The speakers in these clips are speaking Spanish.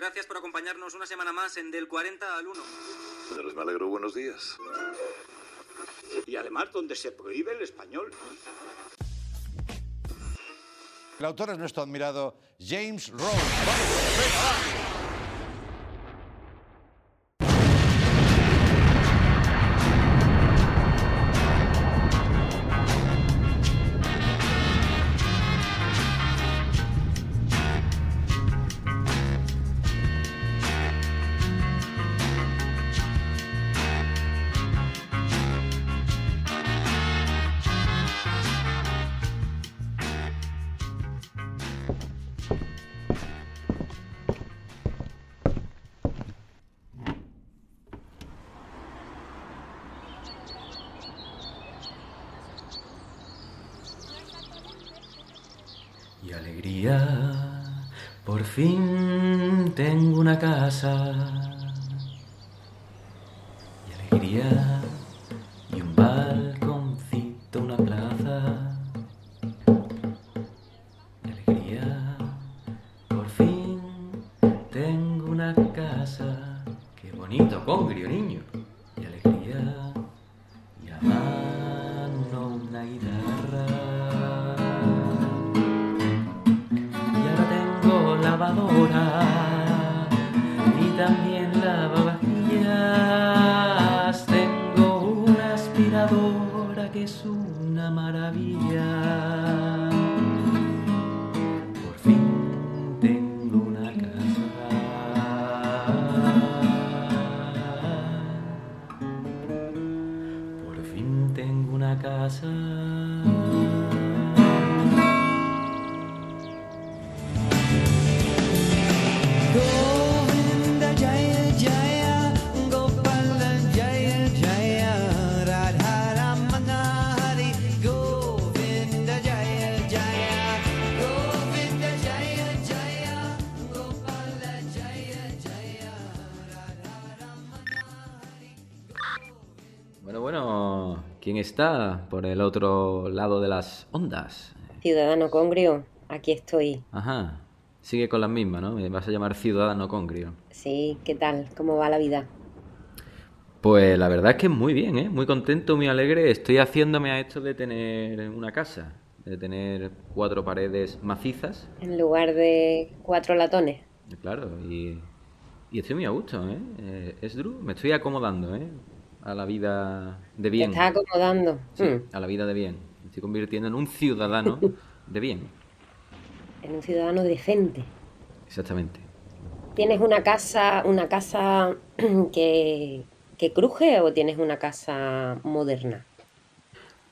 Gracias por acompañarnos una semana más en Del 40 al 1. Señores, me alegro. Buenos días. Y además donde se prohíbe el español. El autor es nuestro admirado James Rose. ¡Vamos! ¡Venga, va! Está por el otro lado de las ondas? Ciudadano Congrio, aquí estoy. Ajá, sigue con las mismas, ¿no? Me vas a llamar ciudadano congrio. Sí, ¿qué tal? ¿Cómo va la vida? Pues la verdad es que muy bien, ¿eh? Muy contento, muy alegre. Estoy haciéndome a esto de tener una casa, de tener cuatro paredes macizas, En lugar de cuatro latones. claro, y, y estoy muy a gusto, ¿eh? eh es Drew, me estoy acomodando, ¿eh? A la vida de Te bien. estás acomodando. Sí, Mm, a la vida de bien. Me estoy convirtiendo en un ciudadano de bien. En un ciudadano decente. Exactamente. ¿Tienes una casa, una casa que, que cruje o tienes una casa moderna?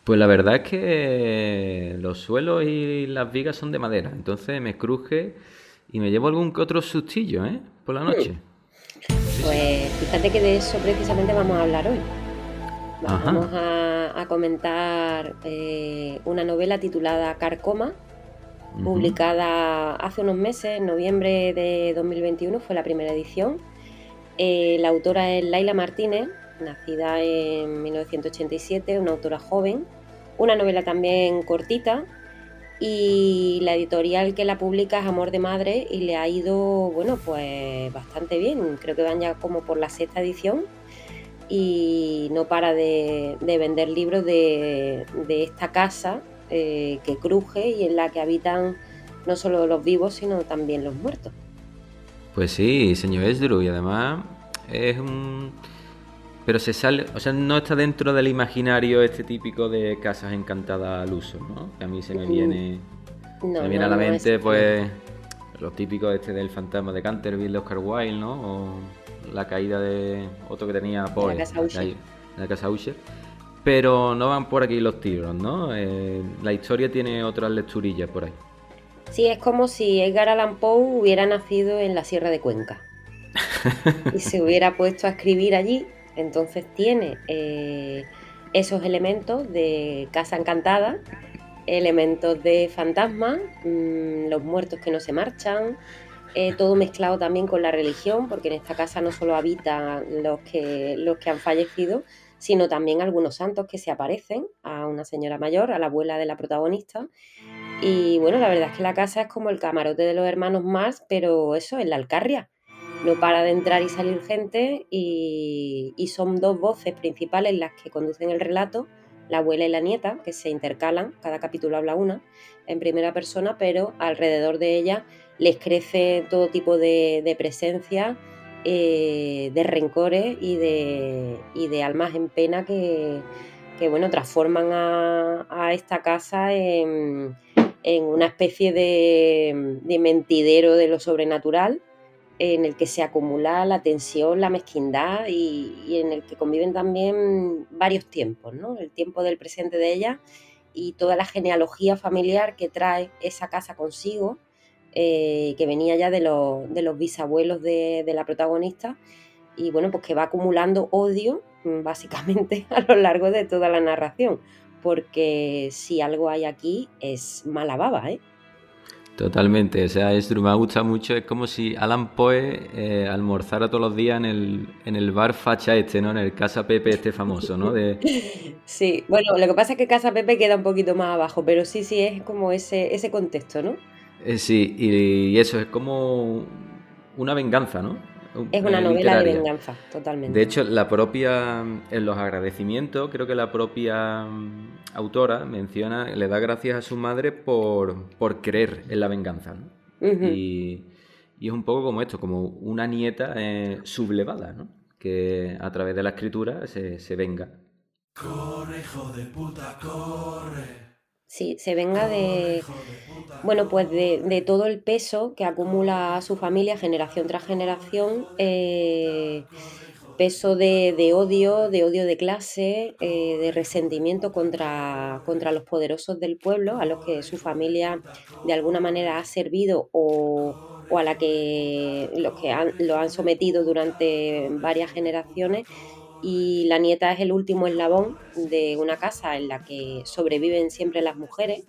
Pues la verdad es que los suelos y las vigas son de madera, entonces me cruje y me llevo algún que otro sustillo, ¿eh? Por la noche. Pues fíjate que de eso precisamente vamos a hablar hoy. Vamos a, a comentar eh, una novela titulada Carcoma, publicada hace unos meses, en noviembre de 2021, fue la primera edición. Eh, la autora es Laila Martínez, nacida en 1987, una autora joven. Una novela también cortita y la editorial que la publica es Amor de Madre y le ha ido, bueno, pues bastante bien. Creo que van ya como por la sexta edición y no para de, de vender libros de, de esta casa eh, que cruje y en la que habitan no solo los vivos, sino también los muertos. Pues sí, señor Esdru, y además es un... Pero se sale, o sea, no está dentro del imaginario este típico de casas encantadas al uso, ¿no? Que a mí se me Mm, viene, No, me viene no, a la no mente, pues, los típicos este del fantasma de Canterville de Oscar Wilde, ¿no? O la caída de otro que tenía Poe, casa Usher. la casa Usher. Pero no van por aquí los tiros, ¿no? Eh, la historia tiene otras lecturillas por ahí. Sí, es como si Edgar Allan Poe hubiera nacido en la Sierra de Cuenca y se hubiera puesto a escribir allí. Entonces tiene eh, esos elementos de casa encantada, elementos de fantasma, mm, los muertos que no se marchan, eh, todo mezclado también con la religión, porque en esta casa no solo habitan los que, los que han fallecido, sino también algunos santos que se aparecen a una señora mayor, a la abuela de la protagonista. Y bueno, la verdad es que la casa es como el camarote de los hermanos Mars, pero eso, en la Alcarria. No para de entrar y salir gente y, son dos voces principales las que conducen el relato, la abuela y la nieta, que se intercalan, cada capítulo habla una en primera persona, pero alrededor de ella les crece todo tipo de, de presencia, eh, de rencores y de, y de almas en pena que, que, bueno, transforman a, a esta casa en, en una especie de, de mentidero de lo sobrenatural en el que se acumula la tensión, la mezquindad y, en el que conviven también varios tiempos, ¿no? El tiempo del presente de ella y toda la genealogía familiar que trae esa casa consigo, eh, que venía ya de los, de los bisabuelos de, de, la protagonista y bueno, pues que va acumulando odio mm, básicamente a lo largo de toda la narración, porque si algo hay aquí es mala baba, ¿eh? Totalmente, o sea, es, me gusta mucho, es como si Alan Poe eh, almorzara todos los días en el, en el bar facha este, ¿no? En el Casa Pepe este famoso, ¿no? De... Sí, bueno, lo que pasa es que Casa Pepe queda un poquito más abajo, pero sí, sí, es como ese, ese contexto, ¿no? Eh, sí, y, y, eso es como una venganza, ¿no? Es una novela literaria. de venganza, totalmente. De hecho, la propia, en los agradecimientos, creo que la propia mm, autora menciona, le da gracias a su madre por, por creer en la venganza. ¿no? Uh -huh. y, y, es un poco como esto, como una nieta eh, sublevada, ¿no? que a través de la escritura se, se venga. Corre, hijo de puta, corre. Sí, se venga de, bueno, pues de, de, todo el peso que acumula su familia generación tras generación, eh, peso de, de, odio, de odio de clase, eh, de resentimiento contra, contra los poderosos del pueblo, a los que su familia de alguna manera ha servido o, o a la que los que han, lo han sometido durante varias generaciones y la nieta es el último eslabón de una casa en la que sobreviven siempre las mujeres,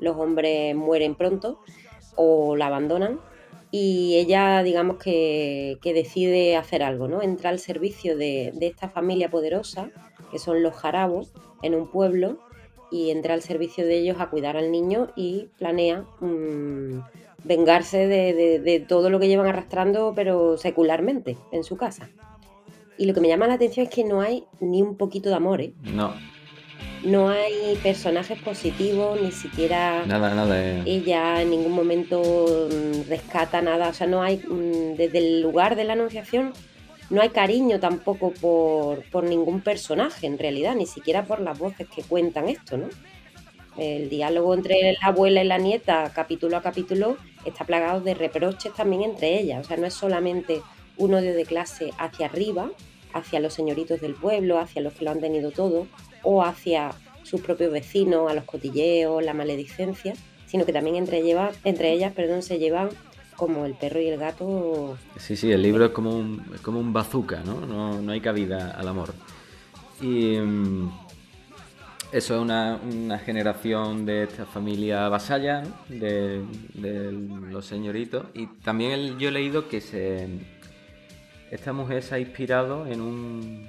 los hombres mueren pronto o la abandonan y ella digamos que, que decide hacer algo, ¿no? Entra al servicio de, de, esta familia poderosa, que son los jarabos, en un pueblo y entra al servicio de ellos a cuidar al niño y planea mmm, vengarse de, de todo lo que llevan arrastrando pero secularmente en su casa. Y lo que me llama la atención es que no hay ni un poquito de amor, ¿eh? No. No hay personajes positivos, ni siquiera nada, nada, eh. ella en ningún momento mm, rescata nada. O sea, no hay, mm, desde el lugar de la anunciación, no hay cariño tampoco por, por ningún personaje en realidad, ni siquiera por las voces que cuentan esto, ¿no? El diálogo entre la abuela y la nieta, capítulo a capítulo, está plagado de reproches también entre ellas. O sea, no es solamente un odio de clase hacia arriba, hacia los señoritos del pueblo, hacia los que lo han tenido todo, o hacia sus propios vecinos, a los cotilleos, la maledicencia, sino que también entre, ellas perdón, se llevan como el perro y el gato. Sí, sí, el libro es como un, es como un bazooka, ¿no? ¿no? No hay cabida al amor. Y um, eso es una, una, generación de esta familia vasalla, de, los señoritos. Y también yo he leído que se esta mujer se ha inspirado en un,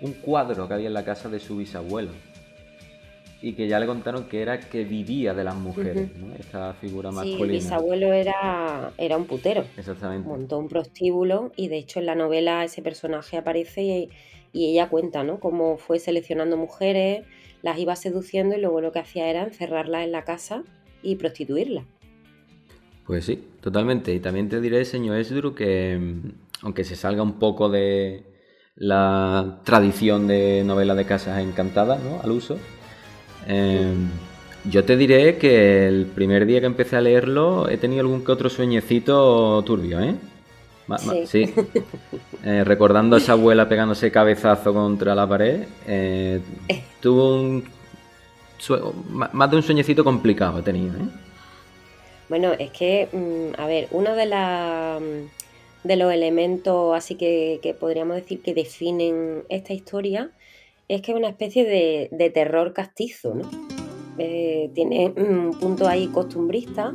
un cuadro que había en la casa de su bisabuelo y que ya le contaron que era que vivía de las mujeres, uh -huh. ¿no? esta figura masculina. Sí, el bisabuelo era, era un putero. Exactamente. Montó un prostíbulo y de hecho en la novela ese personaje aparece y, y ella cuenta, ¿no? Cómo fue seleccionando mujeres, las iba seduciendo y luego lo que hacía era encerrarlas en la casa y prostituirlas. Pues sí, totalmente. Y también te diré, señor Esdru, que aunque se salga un poco de la tradición de novela de casas encantadas, ¿no? Al uso. Eh, yo te diré que el primer día que empecé a leerlo he tenido algún que otro sueñecito turbio, ¿eh? Ma sí. sí. Eh, recordando a esa abuela pegándose cabezazo contra la pared, eh, tuvo un más de un sueñecito complicado he tenido, ¿eh? Bueno, es que, mm, a ver, una de las de los elementos así que, que, podríamos decir que definen esta historia es que es una especie de, de terror castizo, ¿no? Eh, tiene un punto ahí costumbrista,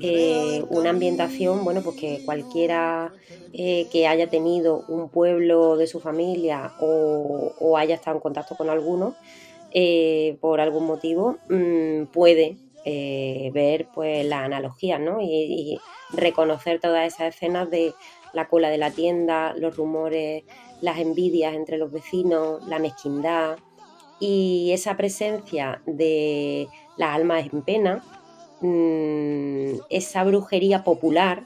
eh, una ambientación, bueno, pues que cualquiera eh, que haya tenido un pueblo de su familia o, o haya estado en contacto con alguno, por algún motivo, mmm, puede ver pues las analogías, ¿no? Y, y reconocer todas esas escenas de, la cola de la tienda, los rumores, las envidias entre los vecinos, la mezquindad y esa presencia de las almas en pena, mm, esa brujería popular,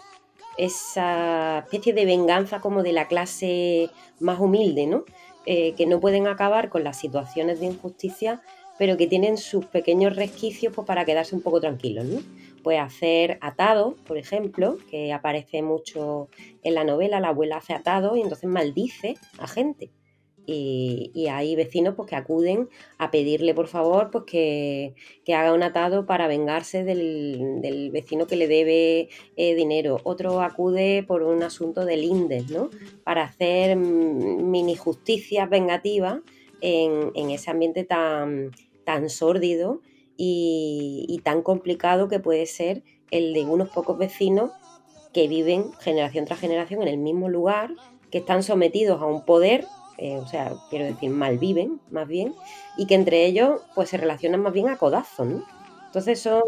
esa especie de venganza como de la clase más humilde, ¿no? Eh, que no pueden acabar con las situaciones de injusticia, pero que tienen sus pequeños resquicios pues, para quedarse un poco tranquilos, ¿no? Pues hacer atado, por ejemplo, que aparece mucho en la novela, la abuela hace atado y entonces maldice a gente. Y, hay vecinos pues, que acuden a pedirle por favor pues, que, haga un atado para vengarse del, vecino que le debe eh, dinero. Otro acude por un asunto del INDES, ¿no? para hacer mini justicias vengativas en, ese ambiente tan, tan sórdido y, tan complicado que puede ser el de unos pocos vecinos que viven generación tras generación en el mismo lugar, que están sometidos a un poder eh, o sea, quiero decir, malviven más bien, y que entre ellos pues se relacionan más bien a codazos, ¿no? Entonces son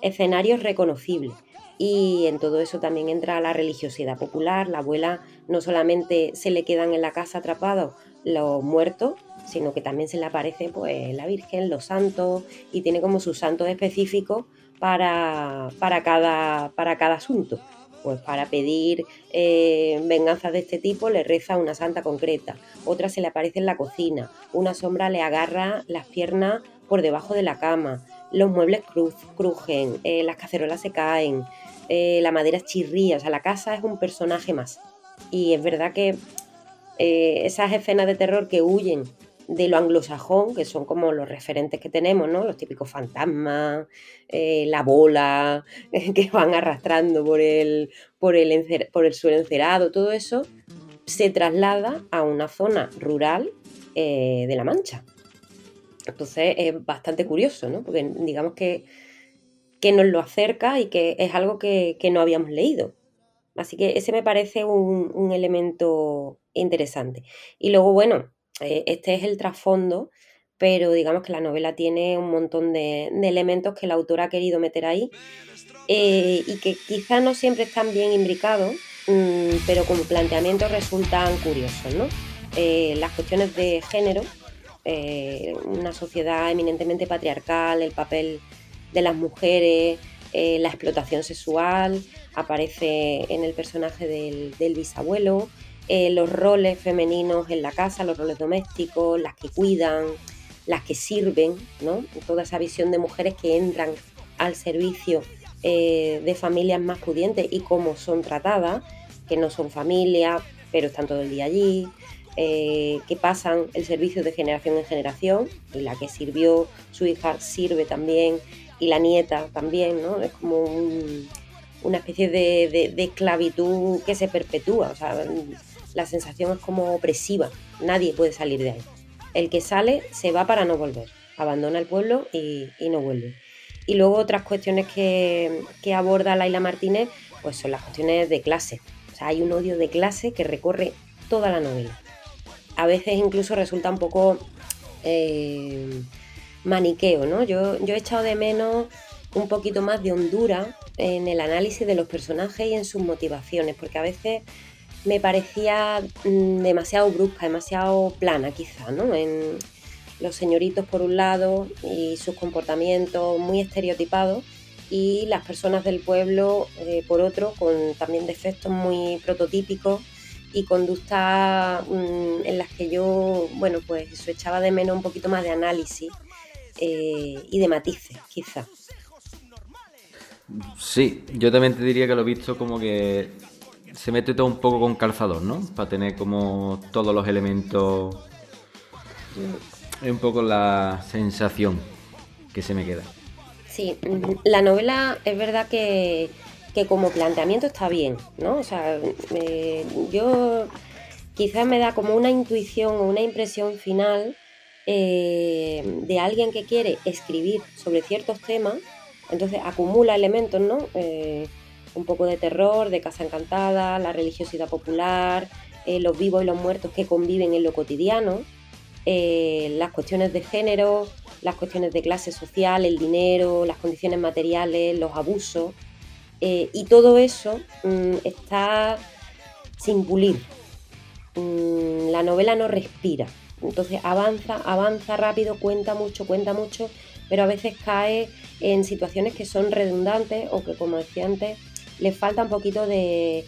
escenarios reconocibles. Y en todo eso también entra la religiosidad popular. La abuela no solamente se le quedan en la casa atrapados los muertos, sino que también se le aparece pues la Virgen, los santos, y tiene como sus santos específicos para, para, cada, para cada asunto pues para pedir eh, venganzas de este tipo le reza una santa concreta, otra se le aparece en la cocina, una sombra le agarra las piernas por debajo de la cama, los muebles crujen, eh, las cacerolas se caen, eh, la madera chirría, o sea, la casa es un personaje más. Y es verdad que esas escenas de terror que huyen de lo anglosajón, que son como los referentes que tenemos, ¿no? Los típicos fantasmas, eh, la bola que van arrastrando por el, por, el por el suelo encerado, todo eso se traslada a una zona rural eh, de La Mancha. Entonces es bastante curioso, ¿no? Porque digamos que, que nos lo acerca y que es algo que, no habíamos leído. Así que ese me parece un, elemento interesante. Y luego, bueno, este es el trasfondo, pero digamos que la novela tiene un montón de, elementos que el autor ha querido meter ahí eh, y que quizás no siempre están bien imbricados, mm, pero como planteamiento resultan curiosos. ¿no? Eh, las cuestiones de género, una sociedad eminentemente patriarcal, el papel de las mujeres, la explotación sexual, aparece en el personaje del bisabuelo, eh, los roles femeninos en la casa, los roles domésticos, las que cuidan, las que sirven, ¿no? Toda esa visión de mujeres que entran al servicio eh, de familias más pudientes y cómo son tratadas, que no son familia, pero están todo el día allí, eh, que pasan el servicio de generación en generación, y la que sirvió su hija sirve también, y la nieta también, ¿no? Es como una especie de, de, esclavitud que se perpetúa, o sea, la sensación es como opresiva, nadie puede salir de ahí. El que sale se va para no volver, abandona el pueblo y, no vuelve. Y luego otras cuestiones que, aborda Laila Martínez, pues son las cuestiones de clase. O sea, hay un odio de clase que recorre toda la novela. A veces incluso resulta un poco eh, maniqueo, ¿no? Yo, yo he echado de menos un poquito más de hondura en el análisis de los personajes y en sus motivaciones, porque a veces me parecía mm, demasiado brusca, demasiado plana quizá, ¿no? En los señoritos por un lado y sus comportamientos muy estereotipados y las personas del pueblo eh, por otro con también defectos muy prototípicos y conductas mm, en las que yo, bueno, pues eso echaba de menos un poquito más de análisis eh, y de matices, quizá. Sí, yo también te diría que lo he visto como que se mete todo un poco con calzador, ¿no? Para tener como todos los elementos. Es un poco la sensación que se me queda. Sí, la novela es verdad que, como planteamiento está bien, ¿no? O sea, yo quizás me da como una intuición o una impresión final eh, de alguien que quiere escribir sobre ciertos temas, entonces acumula elementos, ¿no? Eh, un poco de terror, de Casa Encantada, la religiosidad popular, eh, los vivos y los muertos que conviven en lo cotidiano, eh, las cuestiones de género, las cuestiones de clase social, el dinero, las condiciones materiales, los abusos. Eh, y todo eso mm, está sin pulir. Mm, la novela no respira. Entonces avanza, avanza rápido, cuenta mucho, cuenta mucho, pero a veces cae en situaciones que son redundantes o que, como decía antes, le falta un poquito de,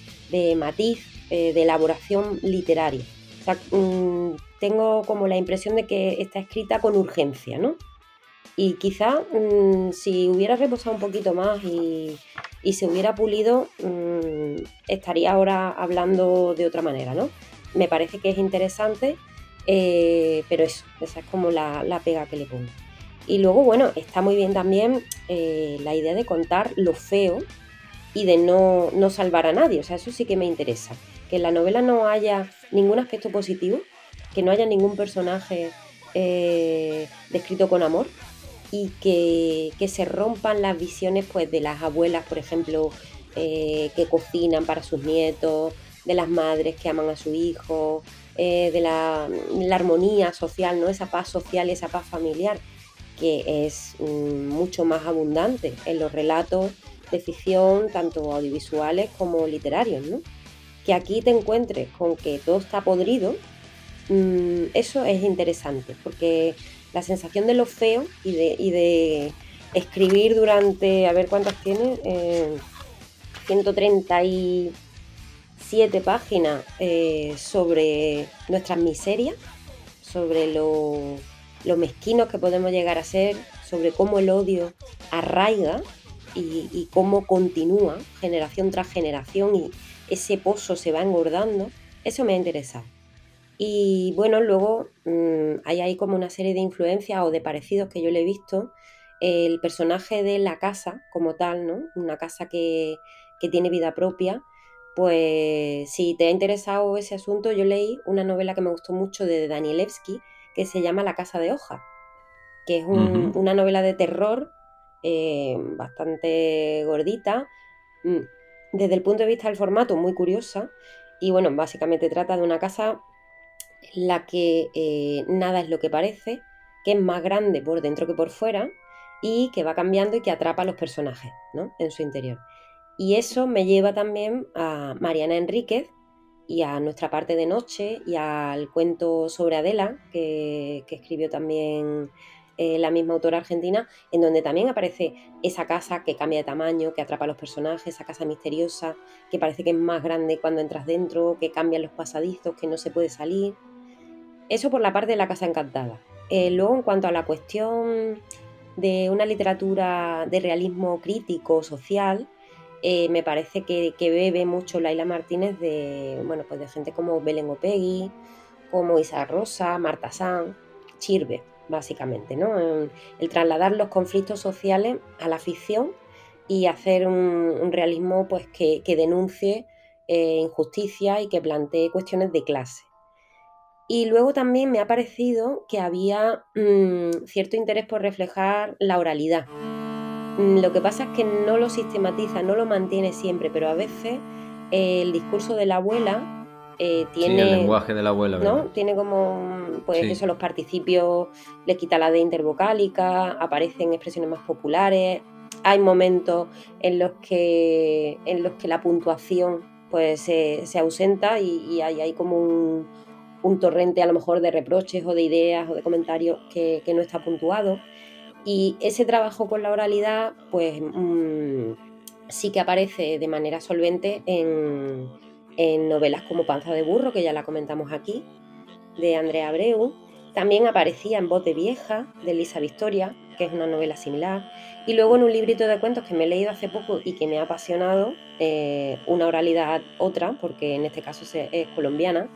matiz, eh, de elaboración literaria. Mm, tengo como la impresión de que está escrita con urgencia, ¿no? Y quizá mm, si hubiera reposado un poquito más y, se hubiera pulido, estaría ahora hablando de otra manera, ¿no? me parece que es interesante, eh, pero eso, esa es como la, pega que le pongo. Y luego, bueno, está muy bien también eh, la idea de contar lo feo y de no, salvar a nadie. O sea, eso sí que me interesa. Que en la novela no haya ningún aspecto positivo, que no haya ningún personaje eh, descrito con amor y que, que, se rompan las visiones pues, de las abuelas, por ejemplo, que cocinan para sus nietos, de las madres que aman a su hijo, eh, de la, armonía social, ¿no? esa paz social y esa paz familiar, que es mm, mucho más abundante en los relatos de ficción, tanto audiovisuales como literarios. ¿no? Que aquí te encuentres con que todo está podrido, mm, eso es interesante, porque la sensación de lo feo y de, escribir durante, a ver cuántas tiene, eh, 130 y siete páginas eh, sobre nuestras miserias, sobre lo, mezquinos que podemos llegar a ser, sobre cómo el odio arraiga y, cómo continúa generación tras generación y ese pozo se va engordando, eso me ha interesado. Y bueno, luego mm, hay ahí como una serie de influencias o de parecidos que yo le he visto. El personaje de la casa como tal, ¿no? Una casa que, que tiene vida propia, pues si te ha interesado ese asunto, yo leí una novela que me gustó mucho de Danielewski que se llama La Casa de Hoja, que es una novela de terror eh, bastante gordita, mm, desde el punto de vista del formato muy curiosa, y bueno, básicamente trata de una casa en la que eh, nada es lo que parece, que es más grande por dentro que por fuera, y que va cambiando y que atrapa a los personajes ¿no? en su interior. Y eso me lleva también a Mariana Enríquez y a nuestra parte de noche y al cuento sobre Adela, que, escribió también eh, la misma autora argentina, en donde también aparece esa casa que cambia de tamaño, que atrapa a los personajes, esa casa misteriosa, que parece que es más grande cuando entras dentro, que cambian los pasadizos, que no se puede salir. Eso por la parte de la casa encantada. Eh, luego, en cuanto a la cuestión de una literatura de realismo crítico, social, eh, me parece que, bebe mucho Laila Martínez de, bueno, pues de gente como Belén Opegui, como Isa Rosa, Marta San, Chirve, básicamente, ¿no? El, trasladar los conflictos sociales a la ficción y hacer un, realismo pues, que, denuncie eh, injusticia y que plantee cuestiones de clase. Y luego también me ha parecido que había mm, cierto interés por reflejar la oralidad. Mm, lo que pasa es que no lo sistematiza, no lo mantiene siempre, pero a veces eh, el discurso de la abuela eh, tiene. el lenguaje de la abuela, ¿no? Tiene como. Pues eso, los participios le quita la D intervocálica, aparecen expresiones más populares. Hay momentos en los que, en los que la puntuación pues se, ausenta y, hay, hay, como un, torrente a lo mejor de reproches o de ideas o de comentarios que, que no está puntuado. Y ese trabajo con la oralidad, pues mm, sí que aparece de manera solvente en, novelas como Panza de Burro, que ya la comentamos aquí, de Andrea Abreu. También aparecía en Voz de Vieja, de Elisa Victoria, que es una novela similar. Y luego en un librito de cuentos que me he leído hace poco y que me ha apasionado, eh, una oralidad otra, porque en este caso es colombiana,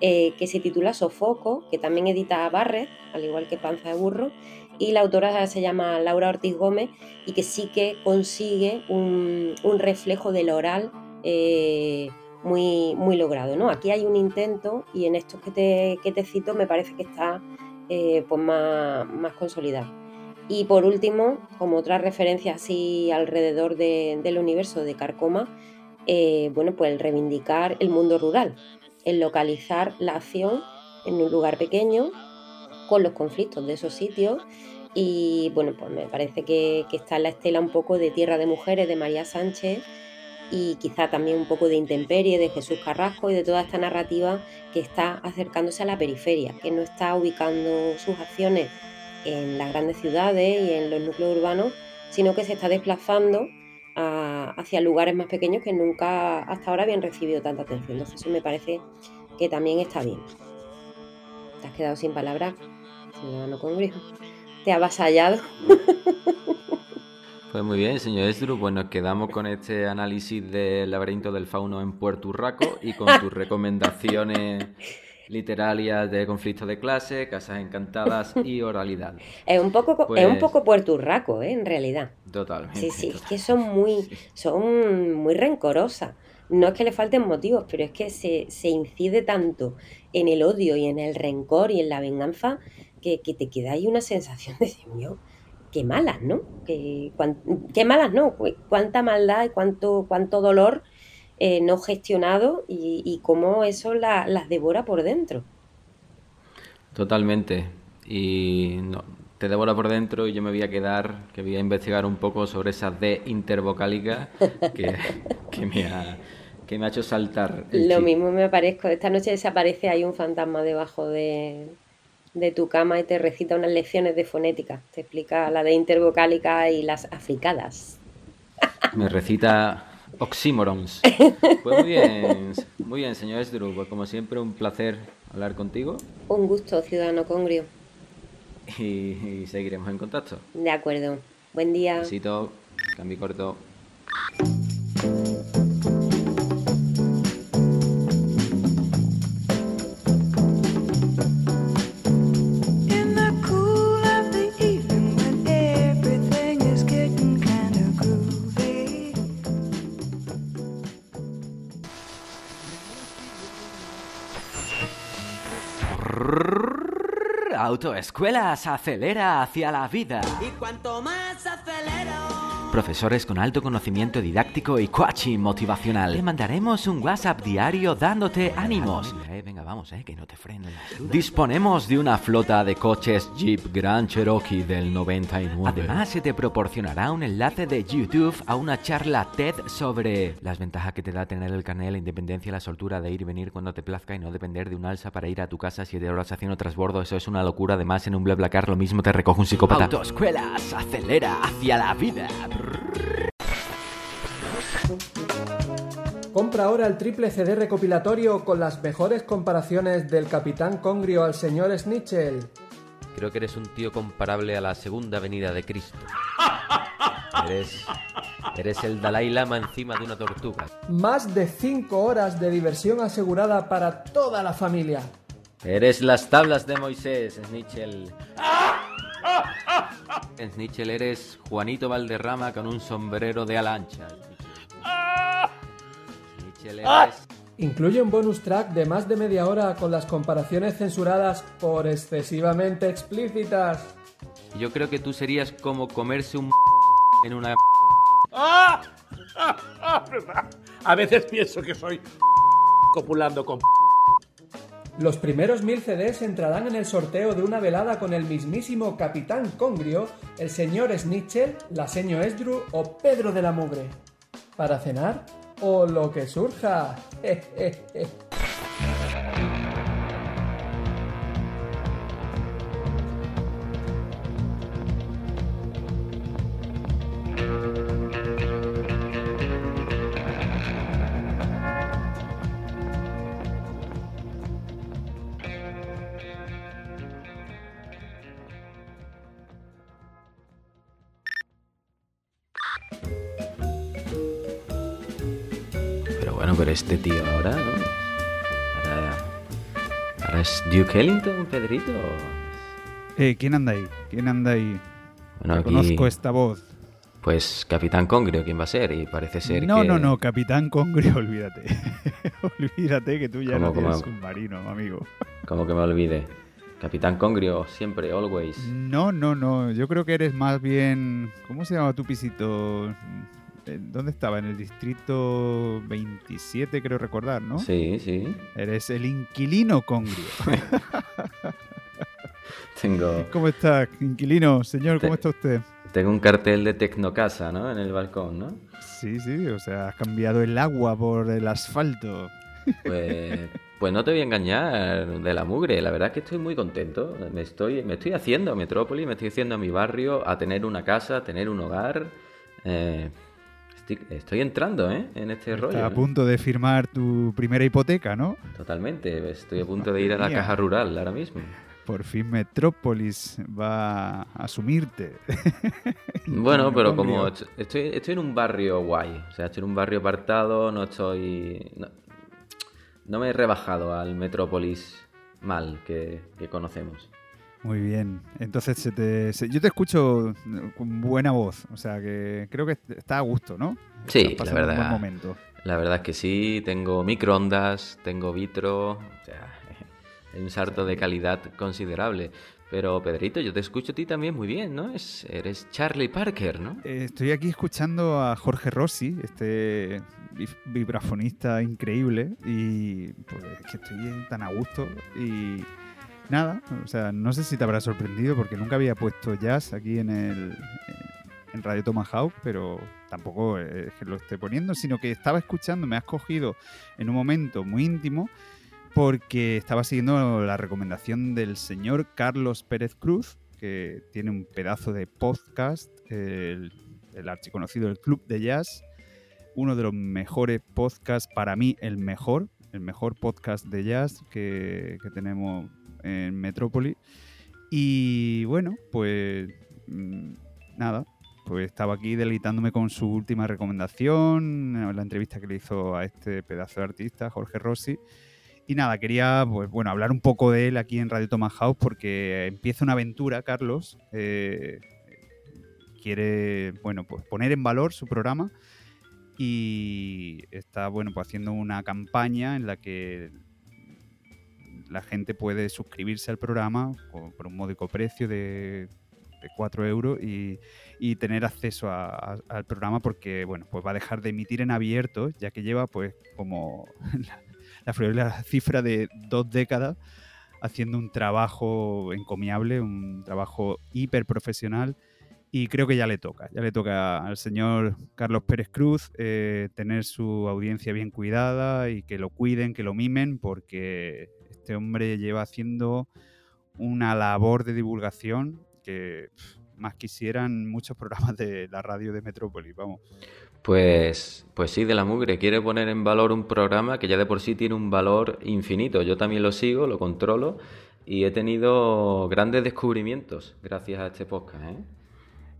eh, que se titula Sofoco, que también edita Barret, al igual que Panza de Burro, y la autora se llama Laura Ortiz Gómez y que sí que consigue un, reflejo del oral eh, muy, muy logrado. ¿no? Aquí hay un intento y en estos que te, que te cito me parece que está eh, pues más, más consolidado. Y por último, como otra referencia así alrededor del universo de Carcoma, eh, bueno, pues el reivindicar el mundo rural, el localizar la acción en un lugar pequeño con los conflictos de esos sitios y bueno, pues me parece que, está en la estela un poco de Tierra de Mujeres de María Sánchez y quizá también un poco de intemperie de Jesús Carrasco y de toda esta narrativa que está acercándose a la periferia, que no está ubicando sus acciones en las grandes ciudades y en los núcleos urbanos, sino que se está desplazando hacia lugares más pequeños que nunca hasta ahora habían recibido tanta atención. Entonces eso me parece que también está bien. Te has quedado sin palabras, ciudadano congrio. Te ha avasallado. Pues muy bien, señor Esdru, pues nos quedamos con este análisis del laberinto del fauno en Puerto Urraco y con tus recomendaciones literarias de conflicto de clase, casas encantadas y oralidad. Es un poco, co- es un Pues- poco Puerto Urraco, ¿eh? en realidad. Totalmente. Sí, sí, es que son muy, son muy rencorosas. No es que le falten motivos, pero es que se, se incide tanto en el odio y en el rencor y en la venganza que, que te queda ahí una sensación de, Dios mío, qué malas, ¿no? Qué malas, ¿no? Cu- Cuánta maldad y cuánto, cuánto dolor eh, no gestionado y, y cómo eso la- las devora por dentro. Totalmente. Y no, te devora por dentro y yo me voy a quedar, que voy a investigar un poco sobre esa D intervocálica que, que me ha, que me ha hecho saltar. el Lo chip. mismo me aparezco. Esta noche desaparece, hay un fantasma debajo de, de tu cama y te recita unas lecciones de fonética. Te explica la de intervocálica y las africadas. Me recita oxímorons. Pues muy bien, muy bien, señor Esdru. Pues como siempre, un placer hablar contigo Un gusto, ciudadano congrio. y, y seguiremos en contacto. De acuerdo. Buen día. Besito, cambio corto. Autoescuelas acelera hacia la vida. Y cuanto más acelero. Profesores con alto conocimiento didáctico y coaching motivacional. Te mandaremos un WhatsApp diario dándote ánimos. Eh, venga, vamos, eh, que no te frenen. Disponemos de una flota de coches Jeep Grand Cherokee del 99. Además, se te proporcionará un enlace de YouTube a una charla TED sobre las ventajas que te da tener el carnet, la independencia, la soltura de ir y venir cuando te plazca y no depender de un alza para ir a tu casa siete horas haciendo transbordo. Eso es una locura. Además, en un BlaBlaCar lo mismo te recoge un psicópata. Autoescuelas acelera hacia la vida. Compra ahora el triple CD recopilatorio con las mejores comparaciones del Capitán Congrio al señor Snitchell. Creo que eres un tío comparable a la segunda venida de Cristo. Eres, eres el Dalai Lama encima de una tortuga. Más de 5 horas de diversión asegurada para toda la familia. Eres las tablas de Moisés, Snitchell. Snitchell, eres Juanito Valderrama con un sombrero de alancha. Snitchell, eres... Incluye un bonus track de más de media hora con las comparaciones censuradas por excesivamente explícitas. Yo creo que tú serías como comerse un en una... ¡Ah! ¡Ah! ¡Ah! A veces pienso que soy copulando con. Los primeros mil CDs entrarán en el sorteo de una velada con el mismísimo Capitán Congrio, el señor Snitchell, la seño Esdru o Pedro de la Mugre. ¿Para cenar? O lo que surja. Pero ahora es Duke Ellington, Pedrito. Eh, ¿Quién anda ahí? ¿Quién anda ahí? Bueno, aquí- Conozco esta voz. Pues Capitán Congrio, ¿quién va a ser? Y parece ser No, que... no, no, Capitán Congrio, olvídate. olvídate que tú ya ¿Cómo, no cómo? submarino, amigo. Como que me olvide. Capitán Congrio, siempre, always. No, no, no. Yo creo que eres más bien. ¿Cómo se llama tu pisito? Eh, ¿Dónde estaba? En el distrito 27, creo recordar, ¿no? Sí, sí. Eres el inquilino Congrio. Tengo... ¿Cómo está, inquilino? Señor, ¿cómo está usted? Tengo un cartel de Tecnocasa, ¿no? En el balcón, ¿no? Sí, sí, o sea, has cambiado el agua por el asfalto. Pues, pues no te voy a engañar de la mugre. La verdad es que estoy muy contento. Me estoy, me estoy haciendo a Metrópoli, me estoy haciendo a mi barrio, a tener una casa, a tener un hogar. Eh, estoy, estoy entrando, ¿eh? En este rollo. Estás a ¿eh? punto de firmar tu primera hipoteca, ¿no? Totalmente. Estoy a punto de ir a la mía. caja rural ahora mismo. Por fin Metrópolis va a asumirte. Bueno, pero como estoy, estoy en un barrio guay, o sea, estoy en un barrio apartado, no estoy... No, no me he rebajado al Metrópolis mal que, que conocemos. Muy bien. Entonces, se te- se- yo te escucho con buena voz. O sea, que creo que está a gusto, ¿no? Sí, la pasando un buen verdad. momento. La verdad es que sí, tengo microondas, tengo vitro, o sea, hay un salto de calidad considerable. Pero Pedrito, yo te escucho a ti también muy bien, ¿no? Es, eres Charlie Parker, ¿no? Eh, Estoy aquí escuchando a Jorge Rossi, este vibrafonista increíble, y pues es que estoy tan a gusto. Y nada, o sea, no sé si te habrá sorprendido porque nunca había puesto jazz aquí en el en Radio Tomahawk, pero tampoco es que lo esté poniendo, sino que estaba escuchando, me has cogido en un momento muy íntimo porque estaba siguiendo la recomendación del señor Carlos Pérez Cruz, que tiene un pedazo de podcast, el, archiconocido El Club de Jazz, uno de los mejores podcasts, para mí el mejor, el mejor podcast de jazz que, que tenemos en Metrópoli. Y bueno, pues mm, nada, pues estaba aquí deleitándome con su última recomendación, eh, la entrevista que le hizo a este pedazo de artista, Jorge Rossi. Y nada, quería pues bueno hablar un poco de él aquí en Radio Tomahawk porque empieza una aventura, Carlos. eh, quiere bueno pues poner en valor su programa y está bueno pues haciendo una campaña en la que la gente puede suscribirse al programa por un módico precio de, de 4 euros y, tener acceso al programa porque bueno pues va a dejar de emitir en abierto ya que lleva pues como la, cifra de dos décadas haciendo un trabajo encomiable, un trabajo hiper profesional y creo que ya le toca, ya le toca al señor Carlos Pérez Cruz eh, tener su audiencia bien cuidada y que lo cuiden, que lo mimen, porque este hombre lleva haciendo una labor de divulgación que más quisieran muchos programas de la radio de Metrópolis, vamos. Pues, pues sí, de la mugre. Quiere poner en valor un programa que ya de por sí tiene un valor infinito. Yo también lo sigo, lo controlo y he tenido grandes descubrimientos gracias a este podcast. ¿eh?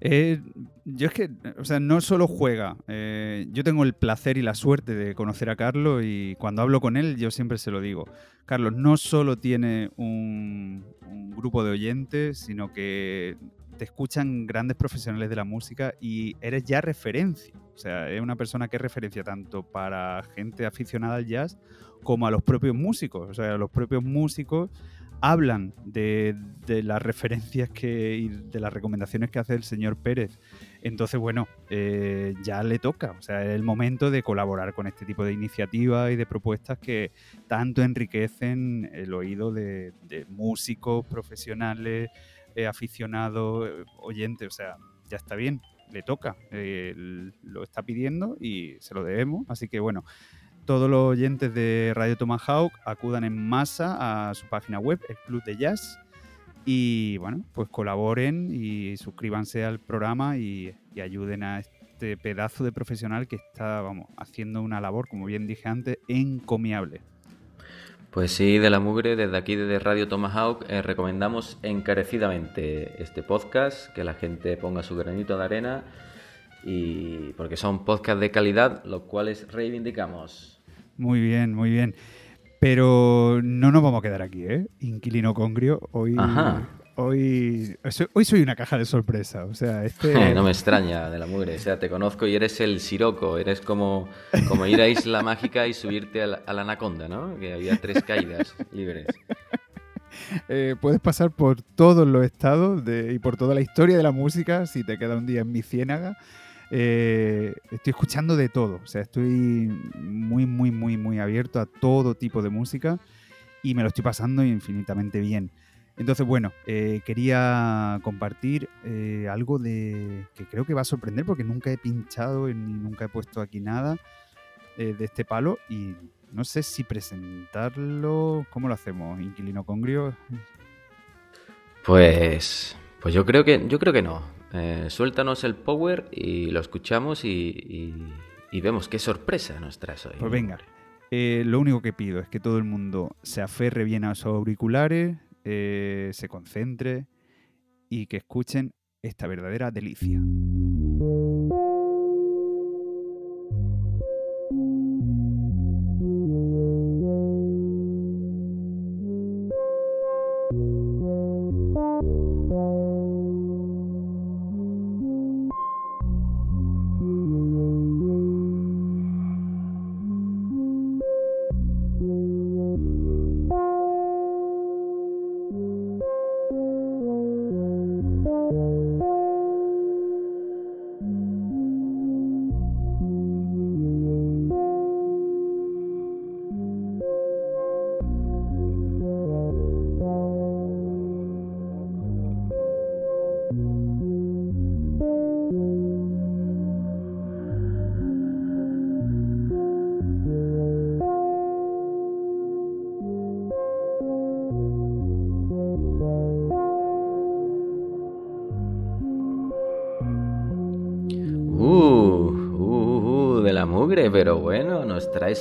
Eh, yo es que, o sea, no solo juega. eh, yo tengo el placer y la suerte de conocer a Carlos y cuando hablo con él yo siempre se lo digo. Carlos no solo tiene un, un grupo de oyentes, sino que te escuchan grandes profesionales de la música y eres ya referencia. O sea, es una persona que es referencia tanto para gente aficionada al jazz como a los propios músicos. O sea, los propios músicos hablan de, las referencias que, y de las recomendaciones que hace el señor Pérez. Entonces, bueno, eh, ya le toca. O sea, es el momento de colaborar con este tipo de iniciativas y de propuestas que tanto enriquecen el oído de, músicos, profesionales, eh, aficionados, eh, oyentes. O sea, ya está bien, le toca. Lo está pidiendo y se lo debemos. Así que, bueno, todos los oyentes de Radio Tomahawk acudan en masa a su página web, el Club de Jazz, y bueno, pues colaboren y suscríbanse al programa y, ayuden a este pedazo de profesional que está, vamos, haciendo una labor, como bien dije antes, encomiable. Pues sí, de la mugre, desde aquí, desde Radio Tomahawk, eh, recomendamos encarecidamente este podcast, que la gente ponga su granito de arena, y porque son podcasts de calidad, los cuales reivindicamos. Muy bien, muy bien. Pero no nos vamos a quedar aquí, ¿eh? Inquilino Congrio, hoy... Ajá. Hoy, hoy soy una caja de sorpresa, o sea, este... No me extraña de la mugre, o sea, te conozco y eres el Siroco, eres como, como ir a Isla Mágica y subirte a la, a la Anaconda, ¿no? Que había tres caídas libres. Eh, puedes pasar por todos los estados de- y por toda la historia de la música si te queda un día en mi ciénaga. Eh, estoy escuchando de todo, o sea, estoy muy, muy, muy, muy abierto a todo tipo de música y me lo estoy pasando infinitamente bien. Entonces, bueno, eh, quería compartir eh, algo de que creo que va a sorprender porque nunca he pinchado ni nunca he puesto aquí nada de este palo y no sé si presentarlo. ¿Cómo lo hacemos? Inquilino Congrio. Pues, pues yo creo que, yo creo que no. Eh, suéltanos el power y lo escuchamos y, y- vemos qué sorpresa nos traes hoy. Pues venga, eh, lo único que pido es que todo el mundo se aferre bien a sus auriculares, eh, se concentre y que escuchen esta verdadera delicia.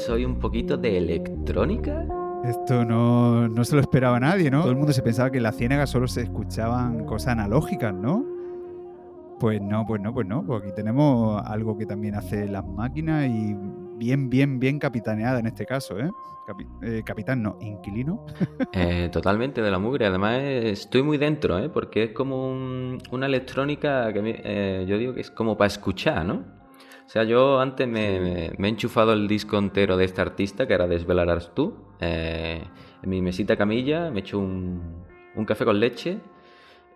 Hoy un poquito de electrónica. Esto no, no se lo esperaba nadie, ¿no? Todo el mundo se pensaba que en la ciénaga solo se escuchaban cosas analógicas, ¿no? Pues no, pues no, pues no. Porque aquí tenemos algo que también hace las máquinas y bien, bien, bien capitaneada en este caso, ¿eh? Capi- eh, capitán, no, inquilino. Eh, totalmente de la mugre. Además, estoy muy dentro, ¿eh? Porque es como un- una electrónica que eh, yo digo que es como para escuchar, ¿no? O sea, yo antes me, me- me he enchufado el disco entero de este artista, que era Desvelarás tú, eh, en mi mesita camilla, me he hecho un, un café con leche,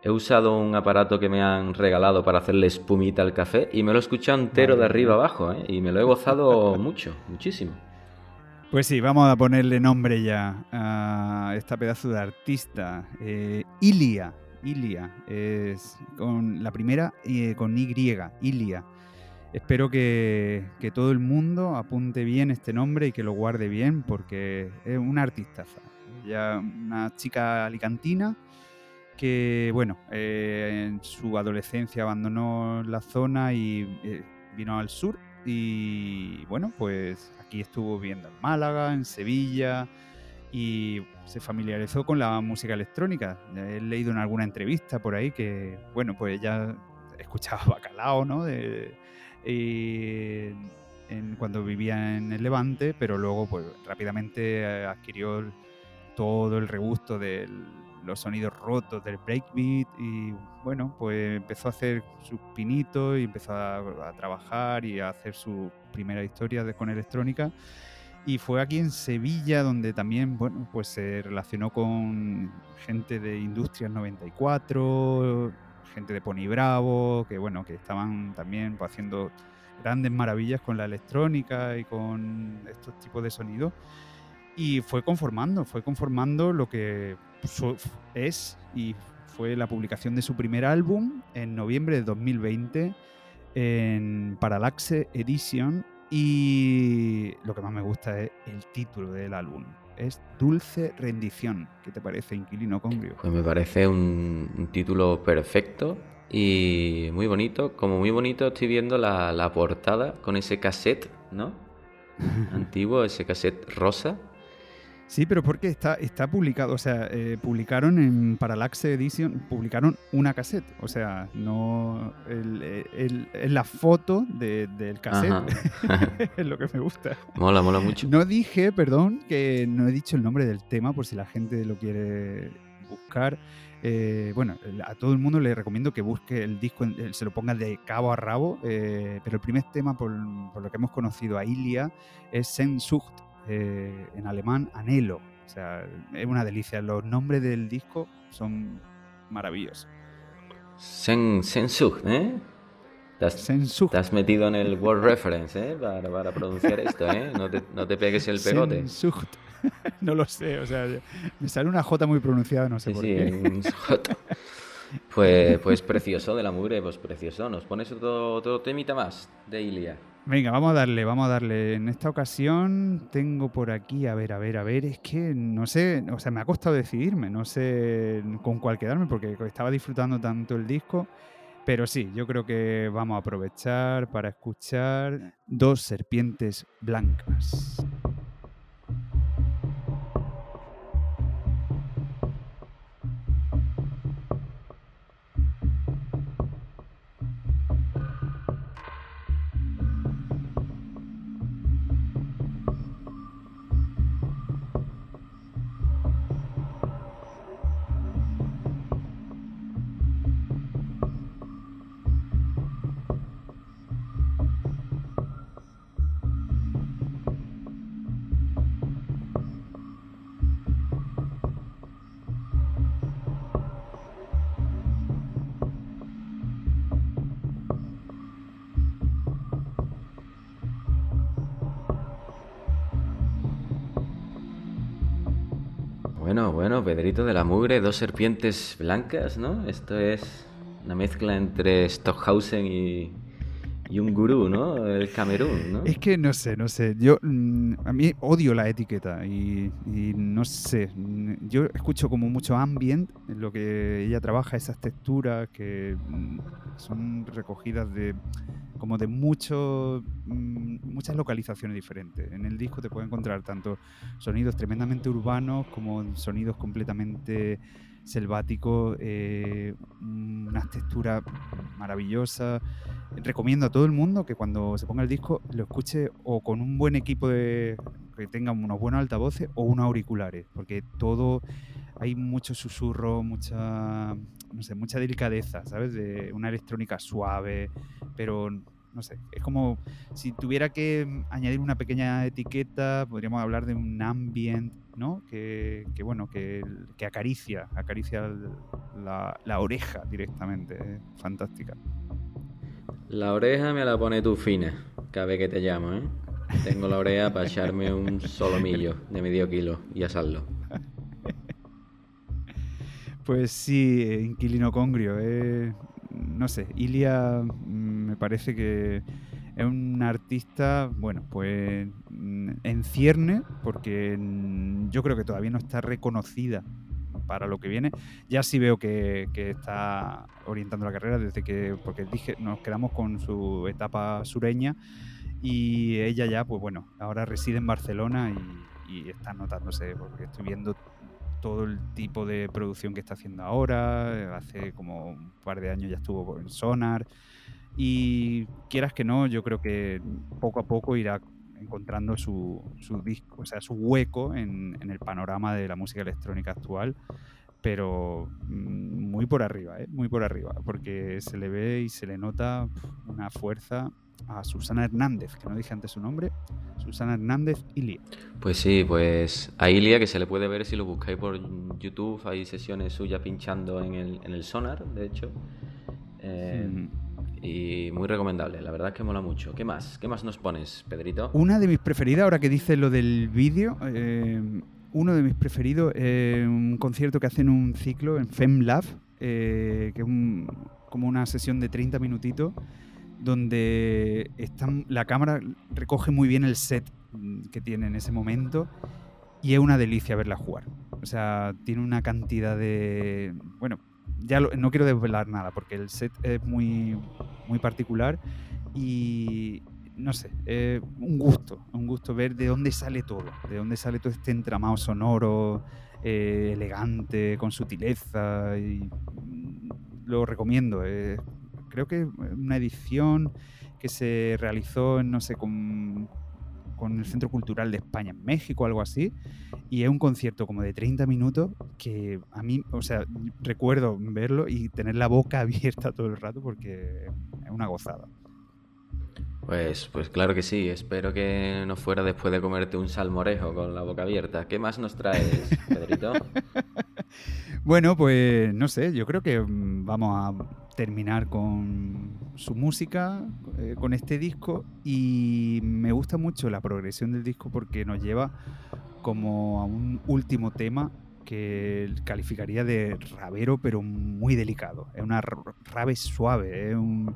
he usado un aparato que me han regalado para hacerle espumita al café y me lo he escuchado entero de arriba abajo, ¿eh? Y me lo he gozado mucho, muchísimo. Pues sí, vamos a ponerle nombre ya a esta pedazo de artista. Eh, Ilia. Ilia. Es con la primera eh, con Y. Ilia. Espero que, todo el mundo apunte bien este nombre y que lo guarde bien porque es una artistaza. Ella, una chica alicantina que, bueno, eh, en su adolescencia abandonó la zona y eh, vino al sur y, bueno, pues aquí estuvo viviendo en Málaga, en Sevilla y se familiarizó con la música electrónica. He leído en alguna entrevista por ahí que, bueno, pues ella escuchaba bacalao, ¿no? Y en- cuando vivía en el Levante, pero luego pues rápidamente eh, adquirió todo el regusto de los sonidos rotos del breakbeat y bueno, pues empezó a hacer sus pinitos y empezó a, a trabajar y a hacer su primera historia de, con electrónica. Y fue aquí en Sevilla donde también, bueno, pues se relacionó con gente de Industrias 94, gente de Pony Bravo, que bueno, que estaban también pues, haciendo grandes maravillas con la electrónica y con estos tipos de sonidos. Y fue conformando, fue conformando lo que es y fue la publicación de su primer álbum en noviembre de 2020 en Parallaxe Edition y lo que más me gusta es el título del álbum. Es Dulce Rendición. ¿Qué te parece, Inquilino Congrio? Pues me parece un, un título perfecto y muy bonito. Como muy bonito estoy viendo la, la portada con ese cassette, ¿no? Antiguo, ese cassette rosa. Sí, pero porque está, está publicado, o sea, eh, publicaron en Parallaxe Edition, publicaron una cassette, o sea, no el- el- es la foto de- del cassette, es lo que me gusta. Mola, mola mucho. No dije, perdón, que no he dicho el nombre del tema por si la gente lo quiere buscar. Eh, bueno, a todo el mundo le recomiendo que busque el disco, eh, se lo ponga de cabo a rabo, eh, pero el primer tema, por, por lo que hemos conocido a Ilia, es Sehnsucht, eh, en alemán anhelo. O sea, es una delicia. Los nombres del disco son maravillosos. Sen, Sensuch, ¿eh? Te has, te has metido en el Word Reference, ¿eh? Para, para pronunciar esto, ¿eh? No te, no te pegues el pegote. Sehnsucht. no lo sé, o sea, me sale una J muy pronunciada, no sé Sí, por sí, qué. un J. Pues, pues precioso de la mugre, pues precioso. ¿Nos pones otro, otro temita más de Ilia? Venga, vamos a darle, vamos a darle. En esta ocasión tengo por aquí, a ver, a ver, a ver, es que no sé, o sea, me ha costado decidirme, no sé con cuál quedarme porque estaba disfrutando tanto el disco, pero sí, yo creo que vamos a aprovechar para escuchar Dos serpientes blancas. De la mugre, dos serpientes blancas, ¿no? Esto es una mezcla entre Stockhausen y, y un gurú, ¿no? El Camerún, ¿no? Es que no sé, no sé. Yo mm, a mí odio la etiqueta y, no sé. mm, Yo escucho como mucho ambient en lo que ella trabaja, esas texturas que mm, son recogidas de como de mucho, muchas localizaciones diferentes. En el disco te puedes encontrar tanto sonidos tremendamente urbanos como sonidos completamente selváticos, eh, unas texturas maravillosas. Recomiendo a todo el mundo que cuando se ponga el disco lo escuche o con un buen equipo de que tenga unos buenos altavoces o unos auriculares, porque todo hay mucho susurro, mucha no sé, mucha delicadeza, ¿sabes? De una electrónica suave, pero no sé, es como si tuviera que añadir una pequeña etiqueta, podríamos hablar de un ambient, ¿no? Que, que, bueno, que, que acaricia, acaricia la, la oreja directamente, es fantástica. La oreja me la pone tú fina, cada vez que te llamo, ¿eh? Tengo la oreja para echarme un solomillo de medio kilo y asarlo. Pues sí, eh, Inquilino Congrio. eh, no sé, Ilia mm, me parece que es un artista, bueno, pues en cierne, porque yo creo que todavía no está reconocida para lo que viene. Ya sí veo que, que está orientando la carrera desde que, porque dije, nos quedamos con su etapa sureña y ella ya, pues bueno, ahora reside en Barcelona y, y está notándose, porque estoy viendo todo el tipo de producción que está haciendo ahora. Hace como un par de años ya estuvo en Sonar. Y quieras que no, yo creo que poco a poco irá encontrando su, su disco, o sea, su hueco en, en el panorama de la música electrónica actual. Pero mm, muy por arriba, ¿eh? muy por arriba, porque se le ve y se le nota una fuerza a Susana Hernández, que no dije antes su nombre, Susana Hernández Ilia. Pues sí, pues a Ilia, que se le puede ver si lo buscáis por YouTube, hay sesiones suyas pinchando en el, en el Sonar, de hecho. Eh, Mm. Y muy recomendable, la verdad es que mola mucho. ¿Qué más? ¿Qué más nos pones, Pedrito? Una de mis preferidas, ahora que dices lo del vídeo, eh, uno de mis preferidos es un concierto que hacen un ciclo en FemLab, eh, que es un- como una sesión de 30 minutitos, donde están, la cámara recoge muy bien el set que tiene en ese momento y es una delicia verla jugar. O sea, tiene una cantidad de... Bueno, ya lo- no quiero desvelar nada porque el set es muy, muy particular y no sé, un gusto, un gusto ver de dónde sale todo, de dónde sale todo este entramado sonoro, eh, elegante, con sutileza y lo recomiendo. creo que una edición que se realizó, no sé, con, con el Centro Cultural de España en México, algo así, y es un concierto como de 30 minutos que a mí, o sea, recuerdo verlo y tener la boca abierta todo el rato porque es una gozada. Pues, pues claro que sí, espero que no fuera después de comerte un salmorejo con la boca abierta. ¿Qué más nos traes, Pedrito? Bueno, pues no sé, yo creo que mm, vamos a terminar con su música, eh, con este disco, y me gusta mucho la progresión del disco porque nos lleva como a un último tema que calificaría de rabero, pero muy delicado. Es una rave suave, es un,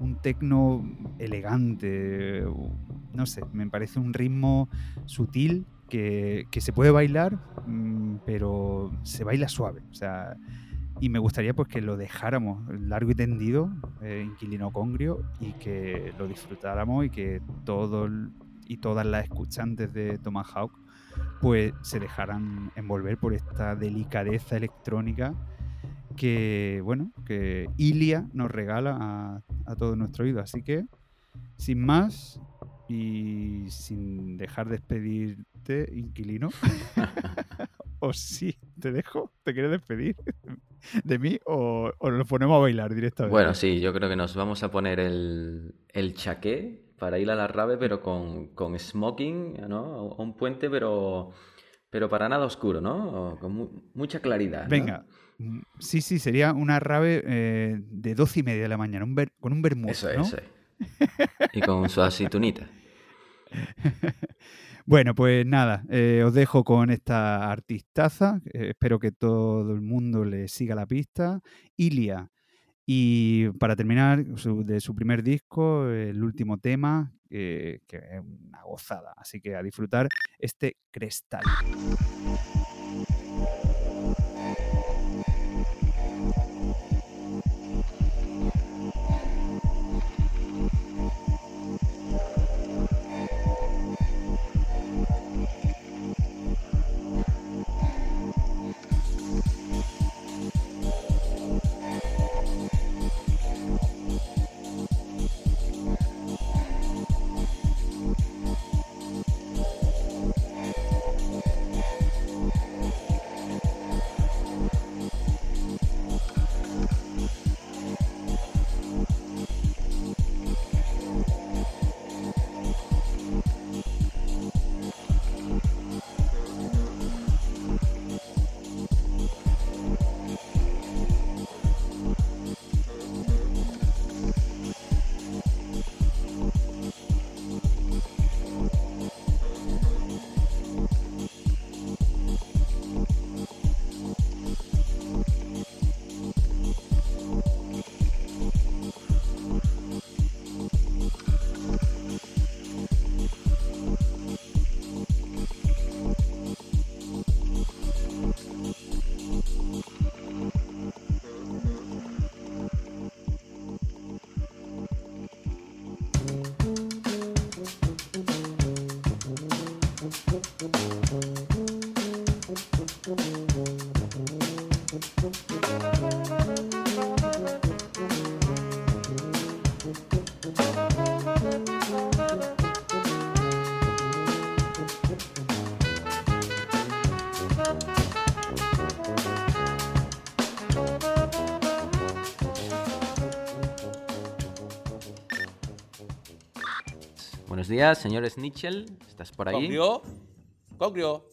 un tecno elegante. No sé, me parece un ritmo sutil que, que se puede bailar, mm, pero se baila suave. O sea, y me gustaría pues que lo dejáramos largo y tendido, eh, inquilino congrio, y que lo disfrutáramos y que todos y todas las escuchantes de Tomahawk pues se dejaran envolver por esta delicadeza electrónica que, bueno, que Ilia nos regala a, a todo nuestro oído. Así que, sin más y sin dejar despedirte, inquilino, o sí, te dejo, te quieres despedir de mí o, o nos ponemos a bailar directamente. Bueno, sí, yo creo que nos vamos a poner el, el chaqué para ir a la rave, pero con, con smoking, ¿no? A un puente, pero, pero para nada oscuro, ¿no? Con mu- mucha claridad. ¿no? Venga. Mm, Sí, sí, sería una rave eh, de doce y media de la mañana, un ver- con un vermut, Eso es, ¿no? eso es. Y con su aceitunita. Bueno, pues nada, eh, os dejo con esta artistaza. eh, espero que todo el mundo le siga la pista. Ilia. Y para terminar, su- de su primer disco, el último tema, eh, que es una gozada. Así que a disfrutar este cristal. Días, señor Snitchell. ¿Estás por ahí? ¿Congrio? ¿Congrio?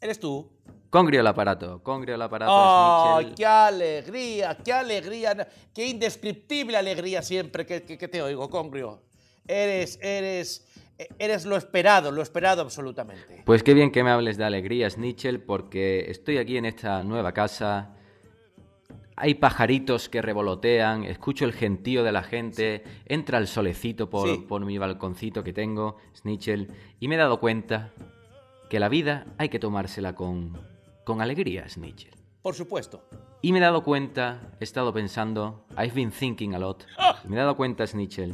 ¿Eres tú? Congrio el aparato. Congrio el aparato, ¡Ay, Snitchell. qué alegría! ¡Qué alegría! ¡Qué indescriptible alegría siempre que, que- que te oigo, Congrio! Eres, eres, eres lo esperado, lo esperado absolutamente. Pues qué bien que me hables de alegría, Snitchell, porque estoy aquí en esta nueva casa. Hay pajaritos que revolotean, escucho el gentío de la gente, entra el solecito por, Sí. por mi balconcito que tengo, Snitchell, y me he dado cuenta que la vida hay que tomársela con, con alegría, Snitchell. Por supuesto. Y me he dado cuenta, he estado pensando, I've been thinking a lot, y me he dado cuenta, Snitchell,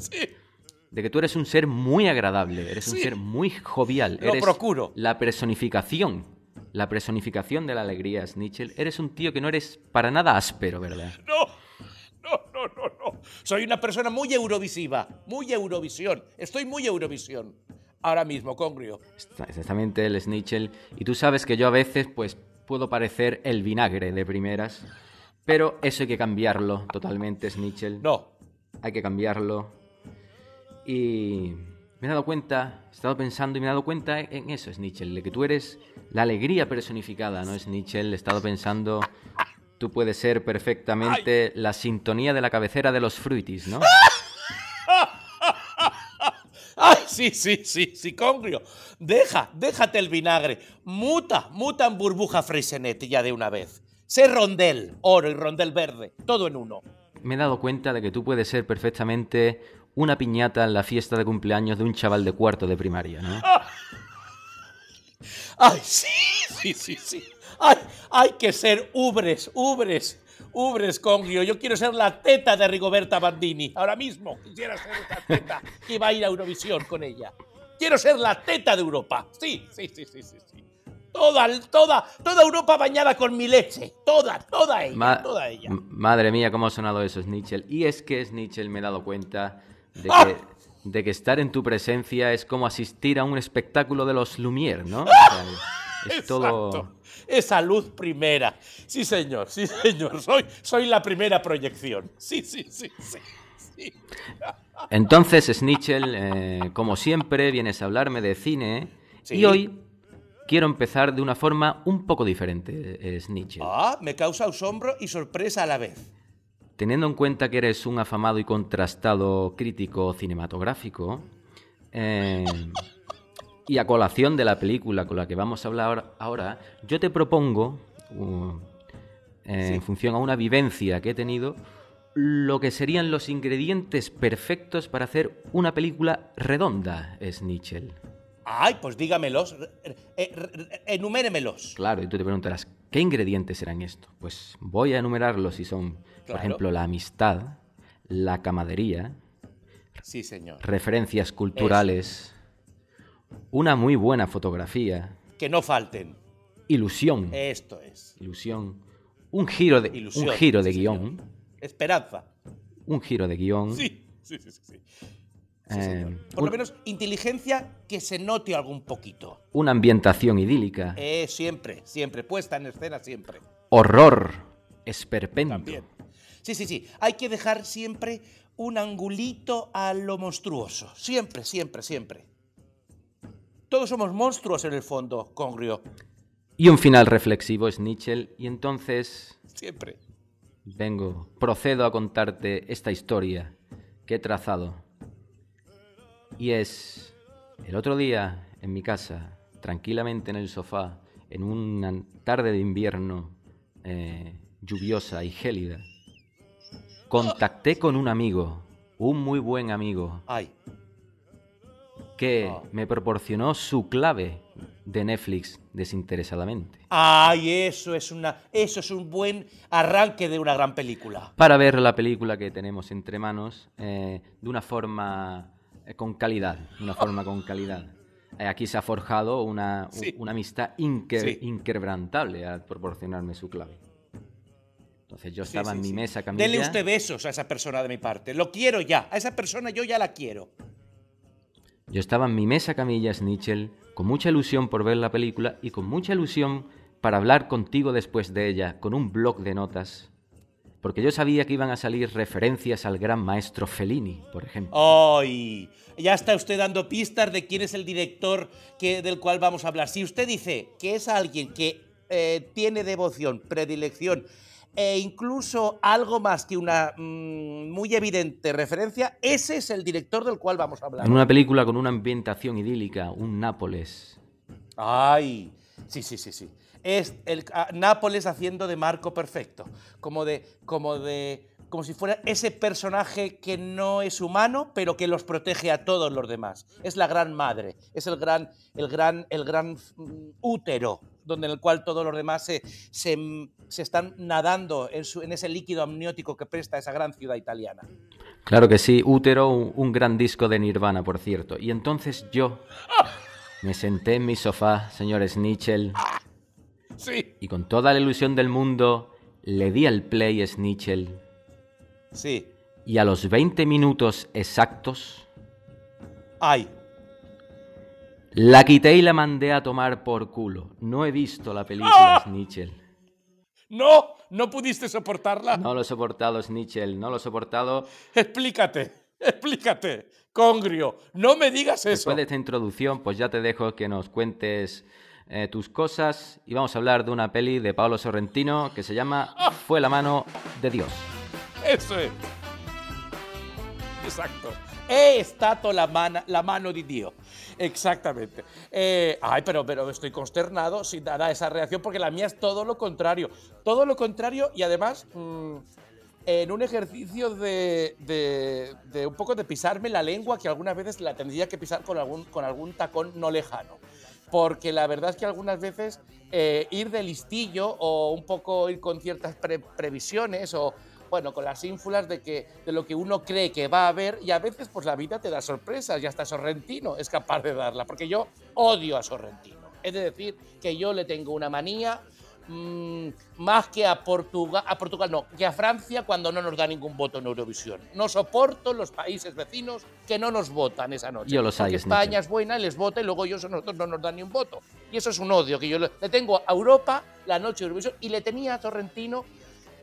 de que tú eres un ser muy agradable, eres un Sí. ser muy jovial, Lo eres procuro. la personificación, la personificación de la alegría, Snitchell. Eres un tío que no eres para nada áspero, ¿verdad? No, no, no, no, no. Soy una persona muy eurovisiva, muy Eurovisión. Estoy muy Eurovisión. Ahora mismo, Congrio. Exactamente, el Snitchell. Y tú sabes que yo a veces, pues, puedo parecer el vinagre de primeras. Pero eso hay que cambiarlo totalmente, Snitchell. No. Hay que cambiarlo. Y me he dado cuenta, he estado pensando y me he dado cuenta en eso, Snitchell, de que tú eres la alegría personificada, ¿no, Snitchell? He estado pensando, tú puedes ser perfectamente la sintonía de la cabecera de los fruitis, ¿no? ¡Ay, sí, sí, sí, sí, Congrio. Deja, déjate el vinagre. Muta, muta en burbuja Freixenet ya de una vez. Sé rondel, oro y rondel verde, todo en uno. Me he dado cuenta de que tú puedes ser perfectamente una piñata en la fiesta de cumpleaños de un chaval de cuarto de primaria, ¿no? Ay, sí, sí, sí, sí. Ay, hay que ser ubres, ubres, ubres, Congrio. Yo quiero ser la teta de Rigoberta Bandini. Ahora mismo quisiera ser esa teta que va a ir a Eurovisión con ella. Quiero ser la teta de Europa. Sí, sí, sí, sí, sí. sí. Toda, toda, toda Europa bañada con mi leche. Toda, toda ella, Ma- toda ella. Madre mía, cómo ha sonado eso, Snitchell. Y es que, Snitchell, me he dado cuenta de ¡Ah! que, de que estar en tu presencia es como asistir a un espectáculo de los Lumière, ¿no? O sea, es todo... Exacto. Esa luz primera. Sí, señor, sí, señor. Soy, soy la primera proyección. Sí, sí, sí, sí. sí. Entonces, Snitchell, eh, como siempre, vienes a hablarme de cine. Sí. Y hoy quiero empezar de una forma un poco diferente, eh, Snitchell. Ah, me causa asombro y sorpresa a la vez. Teniendo en cuenta que eres un afamado y contrastado crítico cinematográfico, eh, y a colación de la película con la que vamos a hablar ahora, yo te propongo, uh, eh, en función a una vivencia que he tenido, lo que serían los ingredientes perfectos para hacer una película redonda, Snitchell. Ay, pues dígamelos. eh, enuméremelos. Claro, y tú te preguntarás, ¿qué ingredientes serán estos? Pues voy a enumerarlos y son, por Claro. ejemplo, la amistad, la camadería, Sí, señor. referencias culturales, una muy buena fotografía, Que no falten. ilusión, Esto es. ilusión, un giro de, Ilusión, un giro de sí, guion, Esperanza. un giro de guion, Sí, sí, sí, sí. sí. eh, Por un- lo menos inteligencia que se note algún poquito. una ambientación idílica, Eh, siempre, siempre. Puesta en escena siempre. horror, esperpento, También. Sí, sí, sí. Hay que dejar siempre un angulito a lo monstruoso. Siempre, siempre, siempre. Todos somos monstruos en el fondo, Congrio. y un final reflexivo, Snitchell, y entonces Siempre. Vengo, procedo a contarte esta historia que he trazado. Y es, el otro día, en mi casa, tranquilamente en el sofá, en una tarde de invierno eh, lluviosa y gélida, contacté con un amigo, un muy buen amigo, Ay, que me proporcionó su clave de Netflix desinteresadamente. ay, eso es una, eso es un buen arranque de una gran película. para ver la película que tenemos entre manos eh, de una forma eh, con calidad, de una forma con calidad. Eh, aquí se ha forjado una, Sí. una amistad inque- Sí. inquebrantable al proporcionarme su clave. Entonces yo Sí, estaba sí, en mi sí. mesa camilla. Dele usted besos a esa persona de mi parte. Lo quiero ya. A esa persona yo ya la quiero. Yo estaba en mi mesa camilla, Snitchell, con mucha ilusión por ver la película y con mucha ilusión para hablar contigo después de ella, con un blog de notas. Porque yo sabía que iban a salir referencias al gran maestro Fellini, por ejemplo. ¡Ay! Ya está usted dando pistas de quién es el director que, del cual vamos a hablar. Si usted dice que es alguien que eh, tiene devoción, predilección e incluso algo más que una mm, muy evidente referencia, ese es el director del cual vamos a hablar. En una película con una ambientación idílica, un Nápoles. ¡Ay! Sí, sí, sí, sí. Es el ah, Nápoles haciendo de Marco perfecto, como de, como de, como si fuera ese personaje que no es humano, pero que los protege a todos los demás. Es la gran madre, es el gran, el gran, el gran mm, útero, donde en el cual todos los demás se, se, se están nadando en, su- en ese líquido amniótico que presta esa gran ciudad italiana. Claro que sí, Útero, un, un gran disco de Nirvana, por cierto. Y entonces yo me senté en mi sofá, señor Snitchell, Sí. y con toda la ilusión del mundo le di al play Snitchell. Sí. Y a los 20 minutos exactos, ¡Ay! La quité y la mandé a tomar por culo. No he visto la película, Snitchell. ¡No! ¿No pudiste soportarla? No lo he soportado, Snitchell, no lo he soportado. Explícate, explícate. Congrio, no me digas eso. Después de esta introducción, pues ya te dejo que nos cuentes eh, tus cosas y vamos a hablar de una peli de Paolo Sorrentino que se llama Fue la mano de Dios. Eso es. Exacto. È stato la, la mano di Dio. Exactamente. Eh, ay, pero, pero estoy consternado si dará esa reacción porque la mía es todo lo contrario. Todo lo contrario y además mm, en un ejercicio de, de- un poco de pisarme la lengua que algunas veces la tendría que pisar con algún, con algún tacón no lejano. Porque la verdad es que algunas veces eh, ir de listillo o un poco ir con ciertas pre- previsiones o bueno, con las ínfulas de, que, de lo que uno cree que va a haber y a veces pues la vida te da sorpresas y hasta Sorrentino es capaz de darla, porque yo odio a Sorrentino. Es de decir, que yo le tengo una manía mm, más que a Portugal, a Portugal no, que a Francia cuando no nos da ningún voto en Eurovisión. No soporto los países vecinos que no nos votan esa noche. Yo los hay, España es buena y les vota y luego ellos a nosotros no nos dan ni un voto. Y eso es un odio que yo le, le tengo a Europa la noche de Eurovisión y le tenía a Sorrentino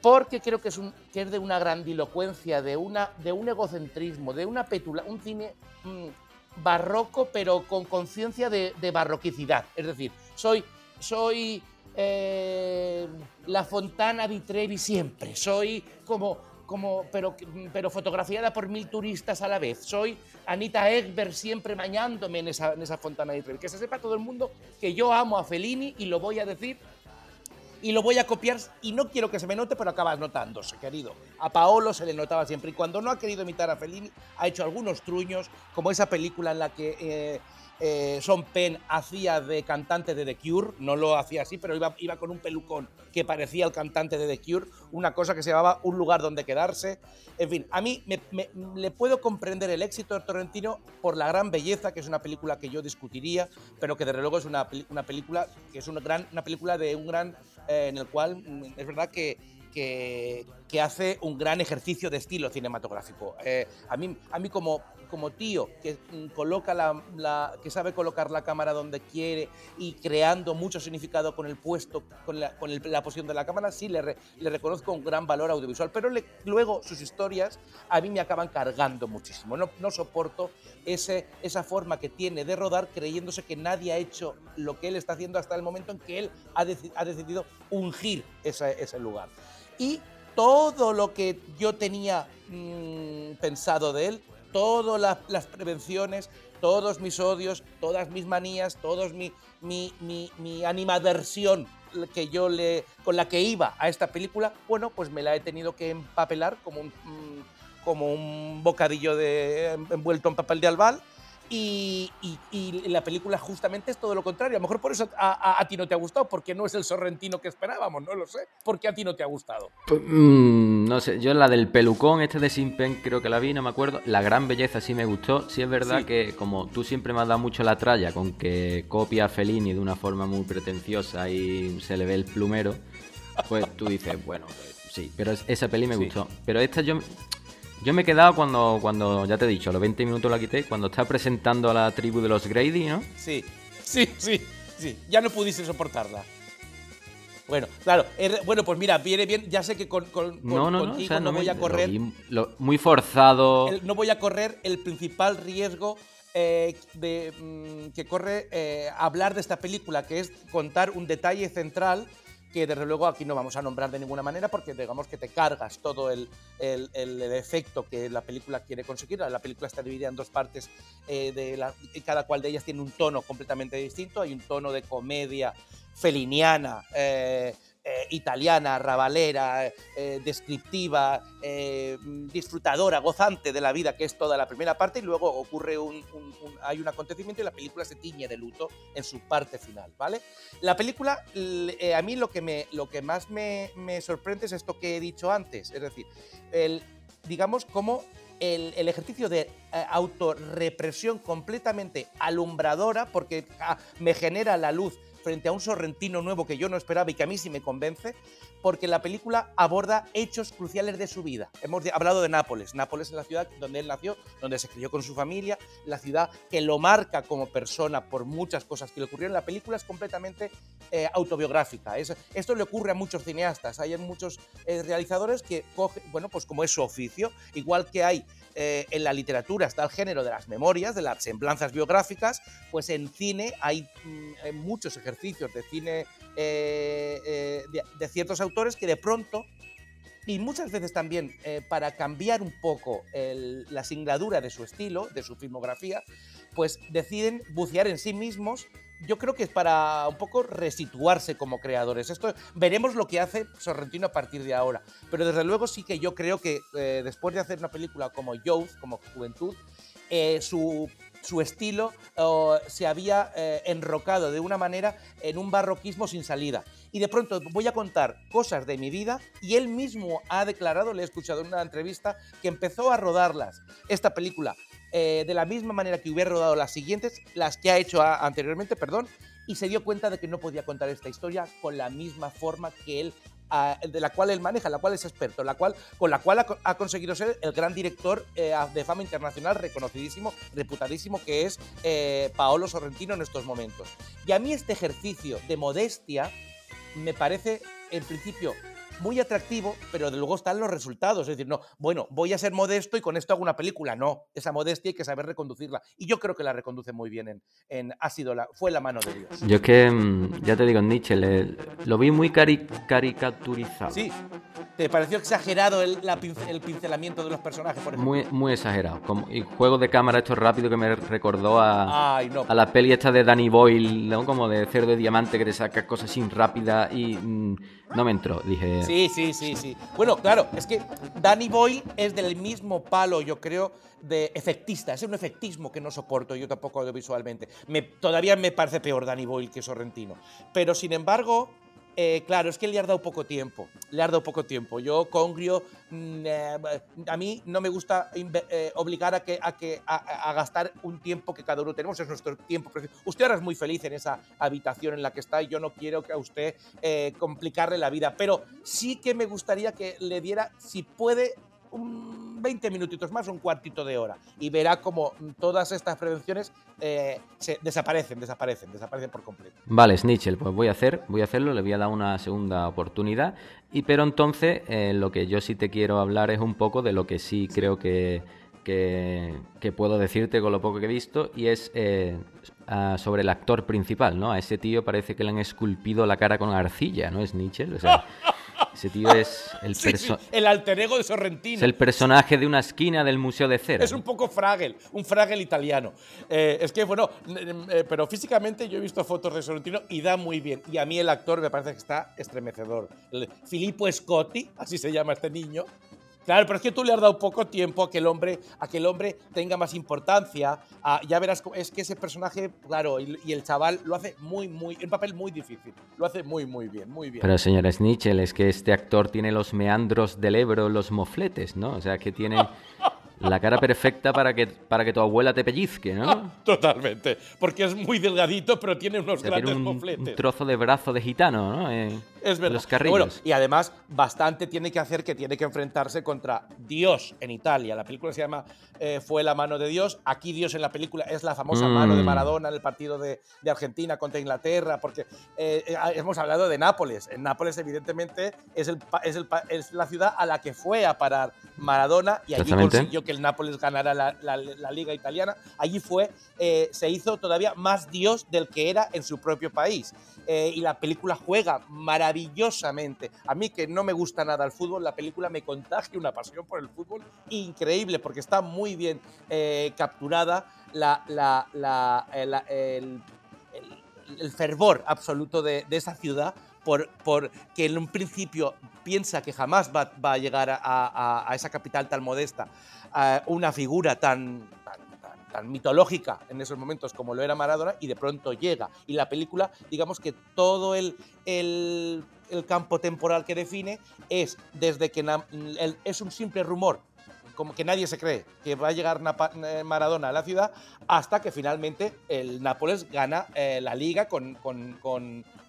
porque creo que es, de una grandilocuencia, de, de un egocentrismo, de una petula, un cine mm, barroco, pero con conciencia de, barroquicidad. Es decir, soy, eh, la Fontana di Trevi siempre, soy como, pero, fotografiada por mil turistas a la vez, soy Anita Ekberg siempre bañándome en esa, en esa Fontana di Trevi. Que se sepa todo el mundo que yo amo a Fellini y lo voy a decir y lo voy a copiar y no quiero que se me note, pero acabas notándose, querido. A Paolo se le notaba siempre y cuando no ha querido imitar a Fellini ha hecho algunos truños, como esa película en la que eh, eh, Sean Penn hacía de cantante de The Cure, no lo hacía así, pero iba, iba con un pelucón que parecía el cantante de The Cure, una cosa que se llamaba Un lugar donde quedarse. En fin, a mí me, me- le puedo comprender el éxito de Torrentino por la gran belleza, que es una película que yo discutiría, pero que desde luego es una, una película que es una, gran, una película de un gran, eh, en el cual mm, es verdad que, que, que hace un gran ejercicio de estilo cinematográfico. Eh, a mí, a mí como, como tío que mm, coloca la, la- que sabe colocar la cámara donde quiere y creando mucho significado con el puesto, con la, con el- la posición de la cámara, sí le, re- le reconozco un gran valor audiovisual. Pero le- luego sus historias a mí me acaban cargando muchísimo. No, no soporto ese, esa forma que tiene de rodar creyéndose que nadie ha hecho lo que él está haciendo hasta el momento en que él ha, deci- ha decidido ungir ese, ese lugar. Y todo lo que yo tenía mm, pensado de él, todas las, prevenciones, todos mis odios, todas mis manías, todos mi, mi, mi, mi animadversión que yo le, con la que iba a esta película, bueno, pues me la he tenido que empapelar como un, mm, como un bocadillo de, envuelto en papel de albal. Y, y- y la película justamente es todo lo contrario. A lo mejor por eso a, a- a ti no te ha gustado, porque no es el sorrentino que esperábamos, no lo sé. ¿Por qué a ti no te ha gustado? Pues, mm, no sé, yo la del pelucón, este de Simpen, creo que la vi, no me acuerdo. La gran belleza sí me gustó. Sí es verdad Sí. que como tú siempre me has dado mucho la tralla con que copia a Fellini de una forma muy pretenciosa y se le ve el plumero, pues tú dices, bueno, pues, sí, pero es- esa peli me Sí. gustó. Pero esta yo... Yo me he quedado cuando, cuando, ya te he dicho, los 20 minutos la quité, cuando está presentando a la tribu de los Grady, ¿no? Sí, sí, sí, sí. Ya no pudiste soportarla. Bueno, claro. bueno, pues mira, viene bien. Ya sé que con, con- con- No, no, no, o sea, no, voy a correr. lo vi- lo- muy forzado. el- no voy a correr el principal riesgo eh, de, mm, que corre eh, hablar de esta película, que es contar un detalle central que desde luego aquí no vamos a nombrar de ninguna manera porque digamos que te cargas todo el, el- efecto que la película quiere conseguir. La película está dividida en dos partes eh, de la- y cada cual de ellas tiene un tono completamente distinto. Hay un tono de comedia feliniana, eh, eh, italiana, rabalera, eh, descriptiva, eh, disfrutadora, gozante de la vida, que es toda la primera parte, y luego ocurre un, hay un acontecimiento y la película se tiñe de luto en su parte final, ¿vale? La película, a mí lo que, me, lo que más me, sorprende es esto que he dicho antes, es decir, digamos, como el, el ejercicio de autorrepresión completamente alumbradora, porque ah, me genera la luz frente a un sorrentino nuevo que yo no esperaba y que a mí sí me convence, porque la película aborda hechos cruciales de su vida. Hemos hablado de Nápoles. Nápoles es la ciudad donde él nació, donde se crió con su familia, la ciudad que lo marca como persona por muchas cosas que le ocurrieron. La película es completamente eh, autobiográfica. Es- esto le ocurre a muchos cineastas. Hay muchos eh, realizadores que cogen, bueno, pues como es su oficio, igual que hay eh, en la literatura está el género de las memorias, de las semblanzas biográficas, pues en cine hay mm, eh, muchos ejercicios de cine eh, eh, de, de ciertos autores que de pronto y muchas veces también eh, para cambiar un poco el- la singladura de su estilo, de su filmografía, pues deciden bucear en sí mismos. Yo creo que es para un poco resituarse como creadores. Esto veremos lo que hace Sorrentino a partir de ahora. Pero desde luego sí que yo creo que eh, después de hacer una película como Youth, como Juventud, eh, su, su estilo se había eh, enrocado de una manera en un barroquismo sin salida. Y de pronto voy a contar cosas de mi vida y él mismo ha declarado, le he escuchado en una entrevista, que empezó a rodarlas, esta película, eh, de la misma manera que hubiera rodado las siguientes, las que ha hecho anteriormente, perdón, y se dio cuenta de que no podía contar esta historia con la misma forma que él de la cual él maneja, la cual es experto, la cual, con la cual ha conseguido ser el gran director eh, de fama internacional, reconocidísimo, reputadísimo, que es eh, Paolo Sorrentino en estos momentos. Y a mí este ejercicio de modestia me parece, en principio, muy atractivo, pero de luego están los resultados. Es decir, no, bueno, voy a ser modesto y con esto hago una película. No, esa modestia hay que saber reconducirla. Y yo creo que la reconduce muy bien en, en Ha sido la, fue la mano de Dios. Yo es que, mm, ya te digo, Nietzsche, le- lo vi muy cari- caricaturizado. Sí. ¿Te pareció exagerado el, la el pincelamiento de los personajes, por ejemplo? Muy, muy exagerado. Como, y juego de cámara esto rápido que me recordó a, Ay, no. a la peli esta de Danny Boyle, ¿no? como de cerdo de diamante que te saca cosas sin rápida y mm, no me entró. Dije, Sí, sí, sí, sí. Bueno, claro, es que Danny Boyle es del mismo palo, yo creo, de efectista. Es un efectismo que no soporto yo tampoco audiovisualmente. Me, todavía me parece peor Danny Boyle que Sorrentino. Pero sin embargo, eh, claro, es que le ha dado poco tiempo. Le ha dado poco tiempo. Yo, Congrio, mm, eh, a mí no me gusta eh, obligar a, que, a, a, gastar un tiempo que cada uno tenemos, es nuestro tiempo. Usted ahora es muy feliz en esa habitación en la que está y yo no quiero que a usted complicarle la vida, pero sí que me gustaría que le diera, si puede, un 20 minutitos más, un cuartito de hora, y verá como todas estas prevenciones eh, se desaparecen, desaparecen, desaparecen por completo. Vale, Snitchell, pues voy a hacer, voy a hacerlo, le voy a dar una segunda oportunidad. Y pero entonces eh, lo que yo sí te quiero hablar es un poco de lo que sí creo que, que, que puedo decirte con lo poco que he visto y es eh, sobre el actor principal, ¿no? A ese tío parece que le han esculpido la cara con arcilla, ¿no? Es Snitchell, o sea, ese tío es el, Sí, perso- sí, el alter ego de Sorrentino. es el personaje de una esquina del Museo de Cera. Es un poco Fragel, un Fragel italiano. Eh, es que, bueno, eh, pero físicamente yo he visto fotos de Sorrentino y da muy bien. Y a mí el actor me parece que está estremecedor. El Filippo Scotti, así se llama este niño. Claro, pero es que tú le has dado poco tiempo a que el hombre, a que el hombre tenga más importancia. a- ya verás, es que ese personaje, claro, y, y el chaval lo hace muy, muy, un papel muy difícil. Lo hace muy, muy bien, muy bien. Pero señor Snitchell, es que este actor tiene los meandros del Ebro, los mofletes, ¿no? O sea, que tiene la cara perfecta para que, para que tu abuela te pellizque, ¿no? Totalmente. Porque es muy delgadito, pero tiene unos O sea, grandes tiene un, mofletes. un trozo de brazo de gitano, ¿no? Eh, Es verdad. Los Pero bueno, carrillos. y además, bastante tiene que hacer que tiene que enfrentarse contra Dios en Italia. La película se llama eh, Fue la mano de Dios. Aquí Dios en la película es la famosa Mm. mano de Maradona en el partido de, de Argentina contra Inglaterra, porque eh, eh, hemos hablado de Nápoles. En Nápoles, evidentemente, es, el, es, el es la ciudad a la que fue a parar Maradona y allí consiguió que el Nápoles ganara la, liga italiana. Allí fue, eh, se hizo todavía más Dios del que era en su propio país. Eh, y la película juega maravillosamente. A mí que no me gusta nada el fútbol, la película me contagia una pasión por el fútbol increíble porque está muy bien eh, capturada la, el, fervor absoluto de, esa ciudad por, por que en un principio piensa que jamás va, a llegar a- a esa capital tan modesta una figura tan, tan, mitológica en esos momentos como lo era Maradona y de pronto llega. Y la película, digamos que todo el, el, campo temporal que define es desde que es un simple rumor como que nadie se cree que va a llegar eh, Maradona a la ciudad hasta que finalmente el Nápoles gana eh, la liga con-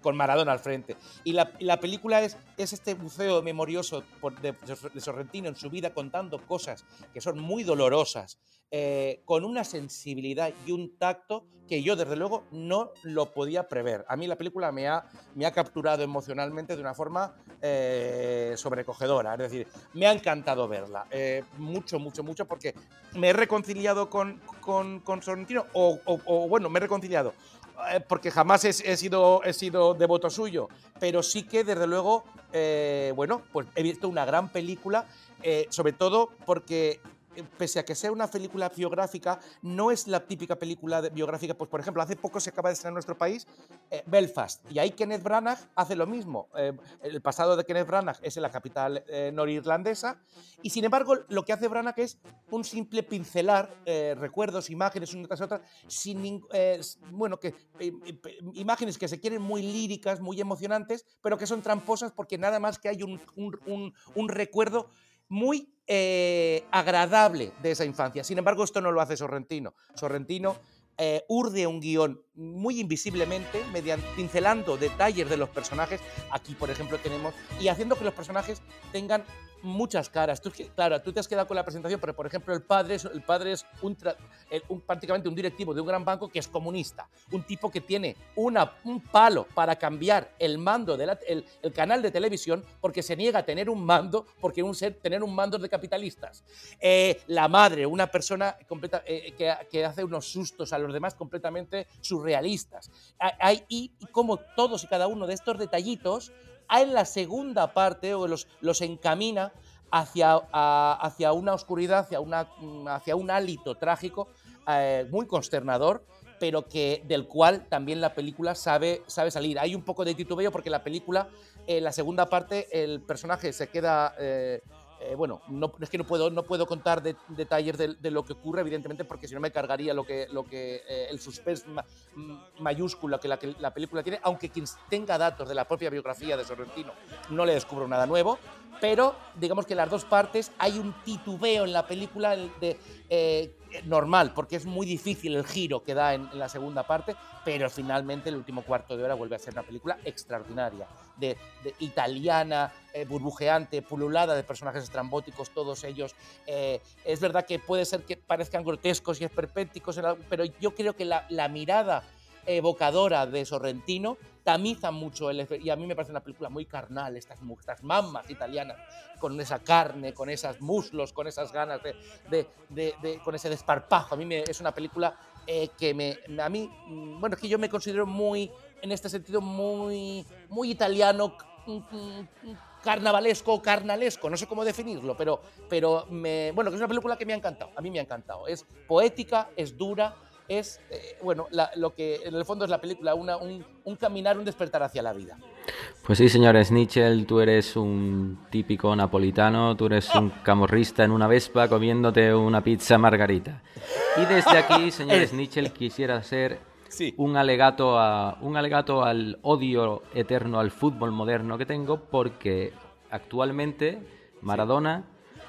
con Maradona al frente. Y la, película es, es este buceo memorioso por- de, Sorrentino en su vida contando cosas que son muy dolorosas, eh, con una sensibilidad y un tacto que yo desde luego no lo podía prever. A mí la película me ha, me ha capturado emocionalmente de una forma eh, sobrecogedora, es decir, me ha encantado verla, eh, mucho, mucho, mucho, porque me he reconciliado con, con, Sorrentino, o, o- bueno, me he reconciliado, porque jamás he, sido, he sido devoto suyo, pero sí que desde luego, eh, bueno, pues he visto una gran película, eh, sobre todo porque eh, pese a que sea una película biográfica, no es la típica película biográfica. Pues, por ejemplo, hace poco se acaba de estrenar en nuestro país eh, Belfast, y ahí Kenneth Branagh hace lo mismo. Eh, el pasado de Kenneth Branagh es en la capital eh, norirlandesa, y sin embargo, lo que hace Branagh es un simple pincelar eh, recuerdos, imágenes, una tras otra, sin eh, bueno, que eh, eh, imágenes que se quieren muy líricas, muy emocionantes, pero que son tramposas porque nada más que hay un- un recuerdo muy eh, agradable de esa infancia. Sin embargo, esto no lo hace Sorrentino. Sorrentino eh, urde un guion muy invisiblemente, mediante, pincelando detalles de los personajes. Aquí, por ejemplo, tenemos. y haciendo que los personajes tengan muchas caras. Tú, claro, tú te has quedado con la presentación, pero por ejemplo, el padre es, el padre es un, el- un- prácticamente un directivo de un gran banco que es comunista. Un tipo que tiene una, un palo para cambiar el mando del el, el canal de televisión porque se niega a tener un mando, porque un ser, tener un mando de capitalistas. Eh, la madre, una persona completa, eh, que, que hace unos sustos a los demás completamente surrealistas. Hay- Hay, y, como todos y cada uno de estos detallitos, en la segunda parte los, los encamina hacia, hacia una oscuridad, hacia, una, mm, hacia un hálito trágico eh, muy consternador, pero que, del cual también la película sabe, sabe salir. Hay un poco de titubeo porque la película, en la segunda parte, el personaje se queda... eh, eh, bueno, no, es que no puedo, no puedo contar de- detalles de, lo que ocurre, evidentemente, porque si no me cargaría lo que, lo que eh, el suspense ma- m- mayúsculo que la, que la película tiene, aunque quien tenga datos de la propia biografía de Sorrentino no le descubro nada nuevo, pero digamos que las dos partes hay un titubeo en la película de, eh, normal, porque es muy difícil el giro que da en, la segunda parte, pero finalmente el último cuarto de hora vuelve a ser una película extraordinaria, de, italiana, eh, burbujeante, pululada de personajes estrambóticos, todos ellos. eh, es verdad que puede ser que parezcan grotescos y esperpénticos, pero yo creo que la mirada evocadora de Sorrentino tamiza mucho el y a mí me parece una película muy carnal estas, estas mamas italianas con esa carne con esos muslos con esas ganas de, de- de- con ese desparpajo. A mí me- es una película eh, que me a mí mm, bueno es que yo me considero muy en este sentido muy muy italiano mm, mm, carnavalesco carnalesco. No sé cómo definirlo pero pero me, bueno es una película que me ha encantado. A mí me ha encantado. Es poética es dura es, eh, bueno, la- lo que en el fondo es la película, una- un, un caminar, un despertar hacia la vida. Pues sí, señor Snitchell, tú eres un típico napolitano, tú eres un camorrista en una vespa comiéndote una pizza margarita. Y desde aquí, señor Eh. Snitchell, quisiera hacer Sí. un, alegato a, un alegato al odio eterno al fútbol moderno que tengo porque actualmente Maradona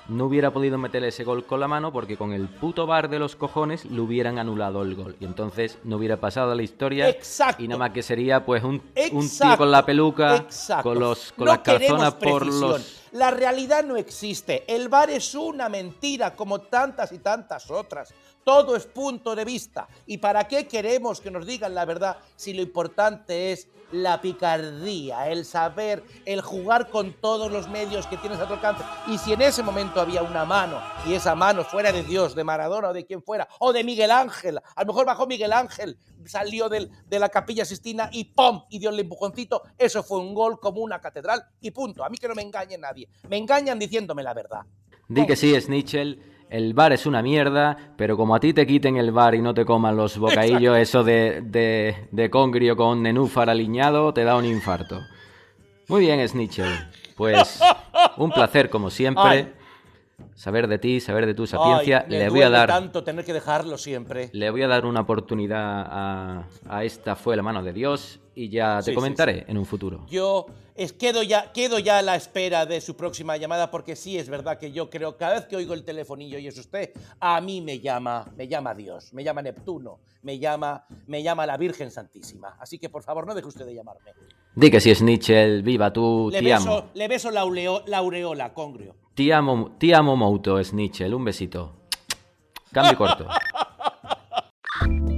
no hubiera podido meter ese gol con la mano porque con el puto bar de los cojones le hubieran anulado el gol. Y entonces no hubiera pasado a la historia. Exacto. Y nada más que sería pues un, un tío con la peluca, exacto. con, los, con No las calzonas por los... La realidad no existe. El bar es una mentira como tantas y tantas otras. Todo es punto de vista. ¿Y para qué queremos que nos digan la verdad si lo importante es la picardía, el saber, el jugar con todos los medios que tienes a tu alcance? Y si en ese momento había una mano y esa mano fuera de Dios, de Maradona o de quien fuera, o de Miguel Ángel, a lo mejor bajó Miguel Ángel, salió del- de la capilla Sistina y ¡pum! y dio el empujoncito, eso fue un gol como una catedral y punto. A mí que no me engañe nadie. Me engañan diciéndome la verdad. Di que sí, Snitchell, el bar es una mierda, pero como a ti te quiten el bar y no te coman los bocadillos, eso de, de, de congrio con nenúfar aliñado, te da un infarto. Muy bien, Snitchell. Pues un placer como siempre. Ay. Saber de ti, saber de tu sapiencia. Ay, Le voy a dar tanto tener que dejarlo siempre. le voy a dar una oportunidad a, a esta fue la mano de Dios y ya te Sí, sí, comentaré sí. en un futuro. Yo es, quedo, ya, quedo ya a la espera de su próxima llamada porque sí es verdad que yo creo cada vez que oigo el telefonillo y es usted, a mí me llama, me llama Dios, me llama Neptuno, me llama, me llama la Virgen Santísima. Así que por favor no deje usted de llamarme. Di que sí, Snitchell, viva tú, Le te amo. beso, le beso la, aureo- la aureola, congrio. Ti amo, ti amo Mouto, Snitchell. Un besito. Cambio corto.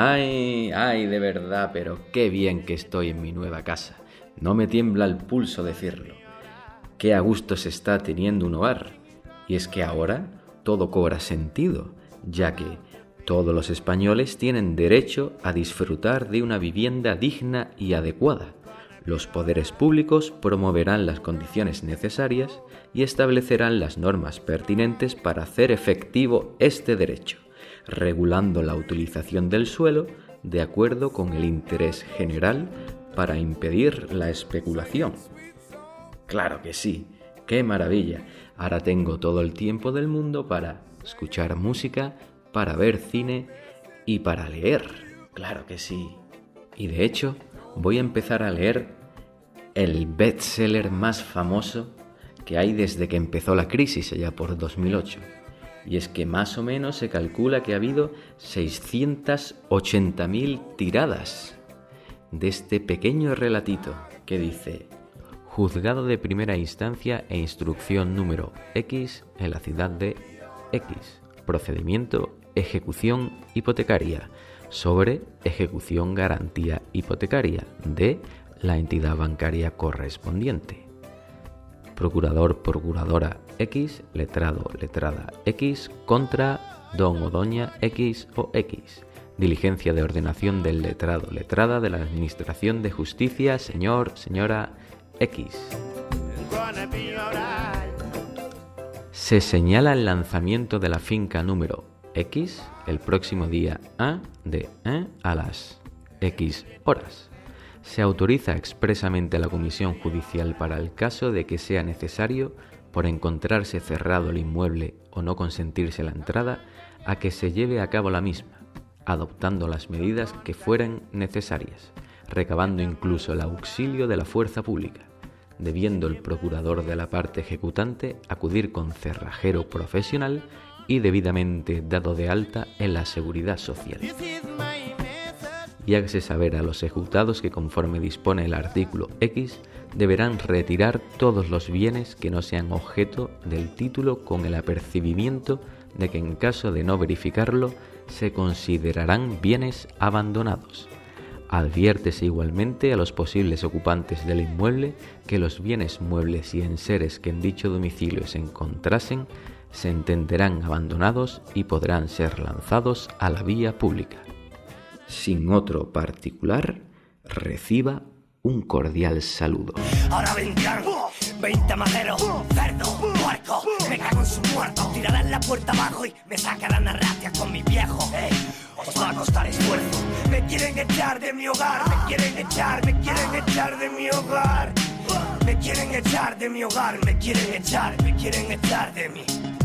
Ay, ay, de verdad, pero qué bien que estoy en mi nueva casa. No me tiembla el pulso decirlo. Qué a gusto se está teniendo un hogar. Y es que ahora todo cobra sentido, ya que todos los españoles tienen derecho a disfrutar de una vivienda digna y adecuada. Los poderes públicos promoverán las condiciones necesarias y establecerán las normas pertinentes para hacer efectivo este derecho, regulando la utilización del suelo de acuerdo con el interés general para impedir la especulación. Claro que sí, qué maravilla. Ahora tengo todo el tiempo del mundo para escuchar música, para ver cine y para leer. Claro que sí. Y de hecho, voy a empezar a leer el bestseller más famoso que hay desde que empezó la crisis allá por 2008. Y es que más o menos se calcula que ha habido 680.000 tiradas de este pequeño relatito que dice Juzgado de primera instancia e instrucción número X en la ciudad de X. Procedimiento ejecución hipotecaria sobre ejecución garantía hipotecaria de la entidad bancaria correspondiente. Procurador, procuradora X, letrado, letrada X, contra don o doña X o X. Diligencia de ordenación del letrado, letrada de la Administración de Justicia, señor, señora X. Se señala el lanzamiento de la finca número X el próximo día A de E a las X horas. Se autoriza expresamente a la Comisión Judicial para el caso de que sea necesario, por encontrarse cerrado el inmueble o no consentirse la entrada, a que se lleve a cabo la misma, adoptando las medidas que fueran necesarias, recabando incluso el auxilio de la fuerza pública, debiendo el procurador de la parte ejecutante acudir con cerrajero profesional y debidamente dado de alta en la seguridad social. Y hágase saber a los ejecutados que conforme dispone el artículo X, deberán retirar todos los bienes que no sean objeto del título con el apercibimiento de que en caso de no verificarlo se considerarán bienes abandonados. Adviértese igualmente a los posibles ocupantes del inmueble que los bienes muebles y enseres que en dicho domicilio se encontrasen se entenderán abandonados y podrán ser lanzados a la vía pública. Sin otro particular, reciba un cordial saludo. Ahora vendrán 20 maderos, cerdo, puerco, me cago en su muerto. Tirarán la puerta abajo y me sacarán a ratia con mi viejo. Ey, os va a costar esfuerzo. Me quieren echar de mi hogar, me quieren echar, me quieren echar de mi hogar. Me quieren echar de mi hogar, me quieren echar, me quieren echar de mi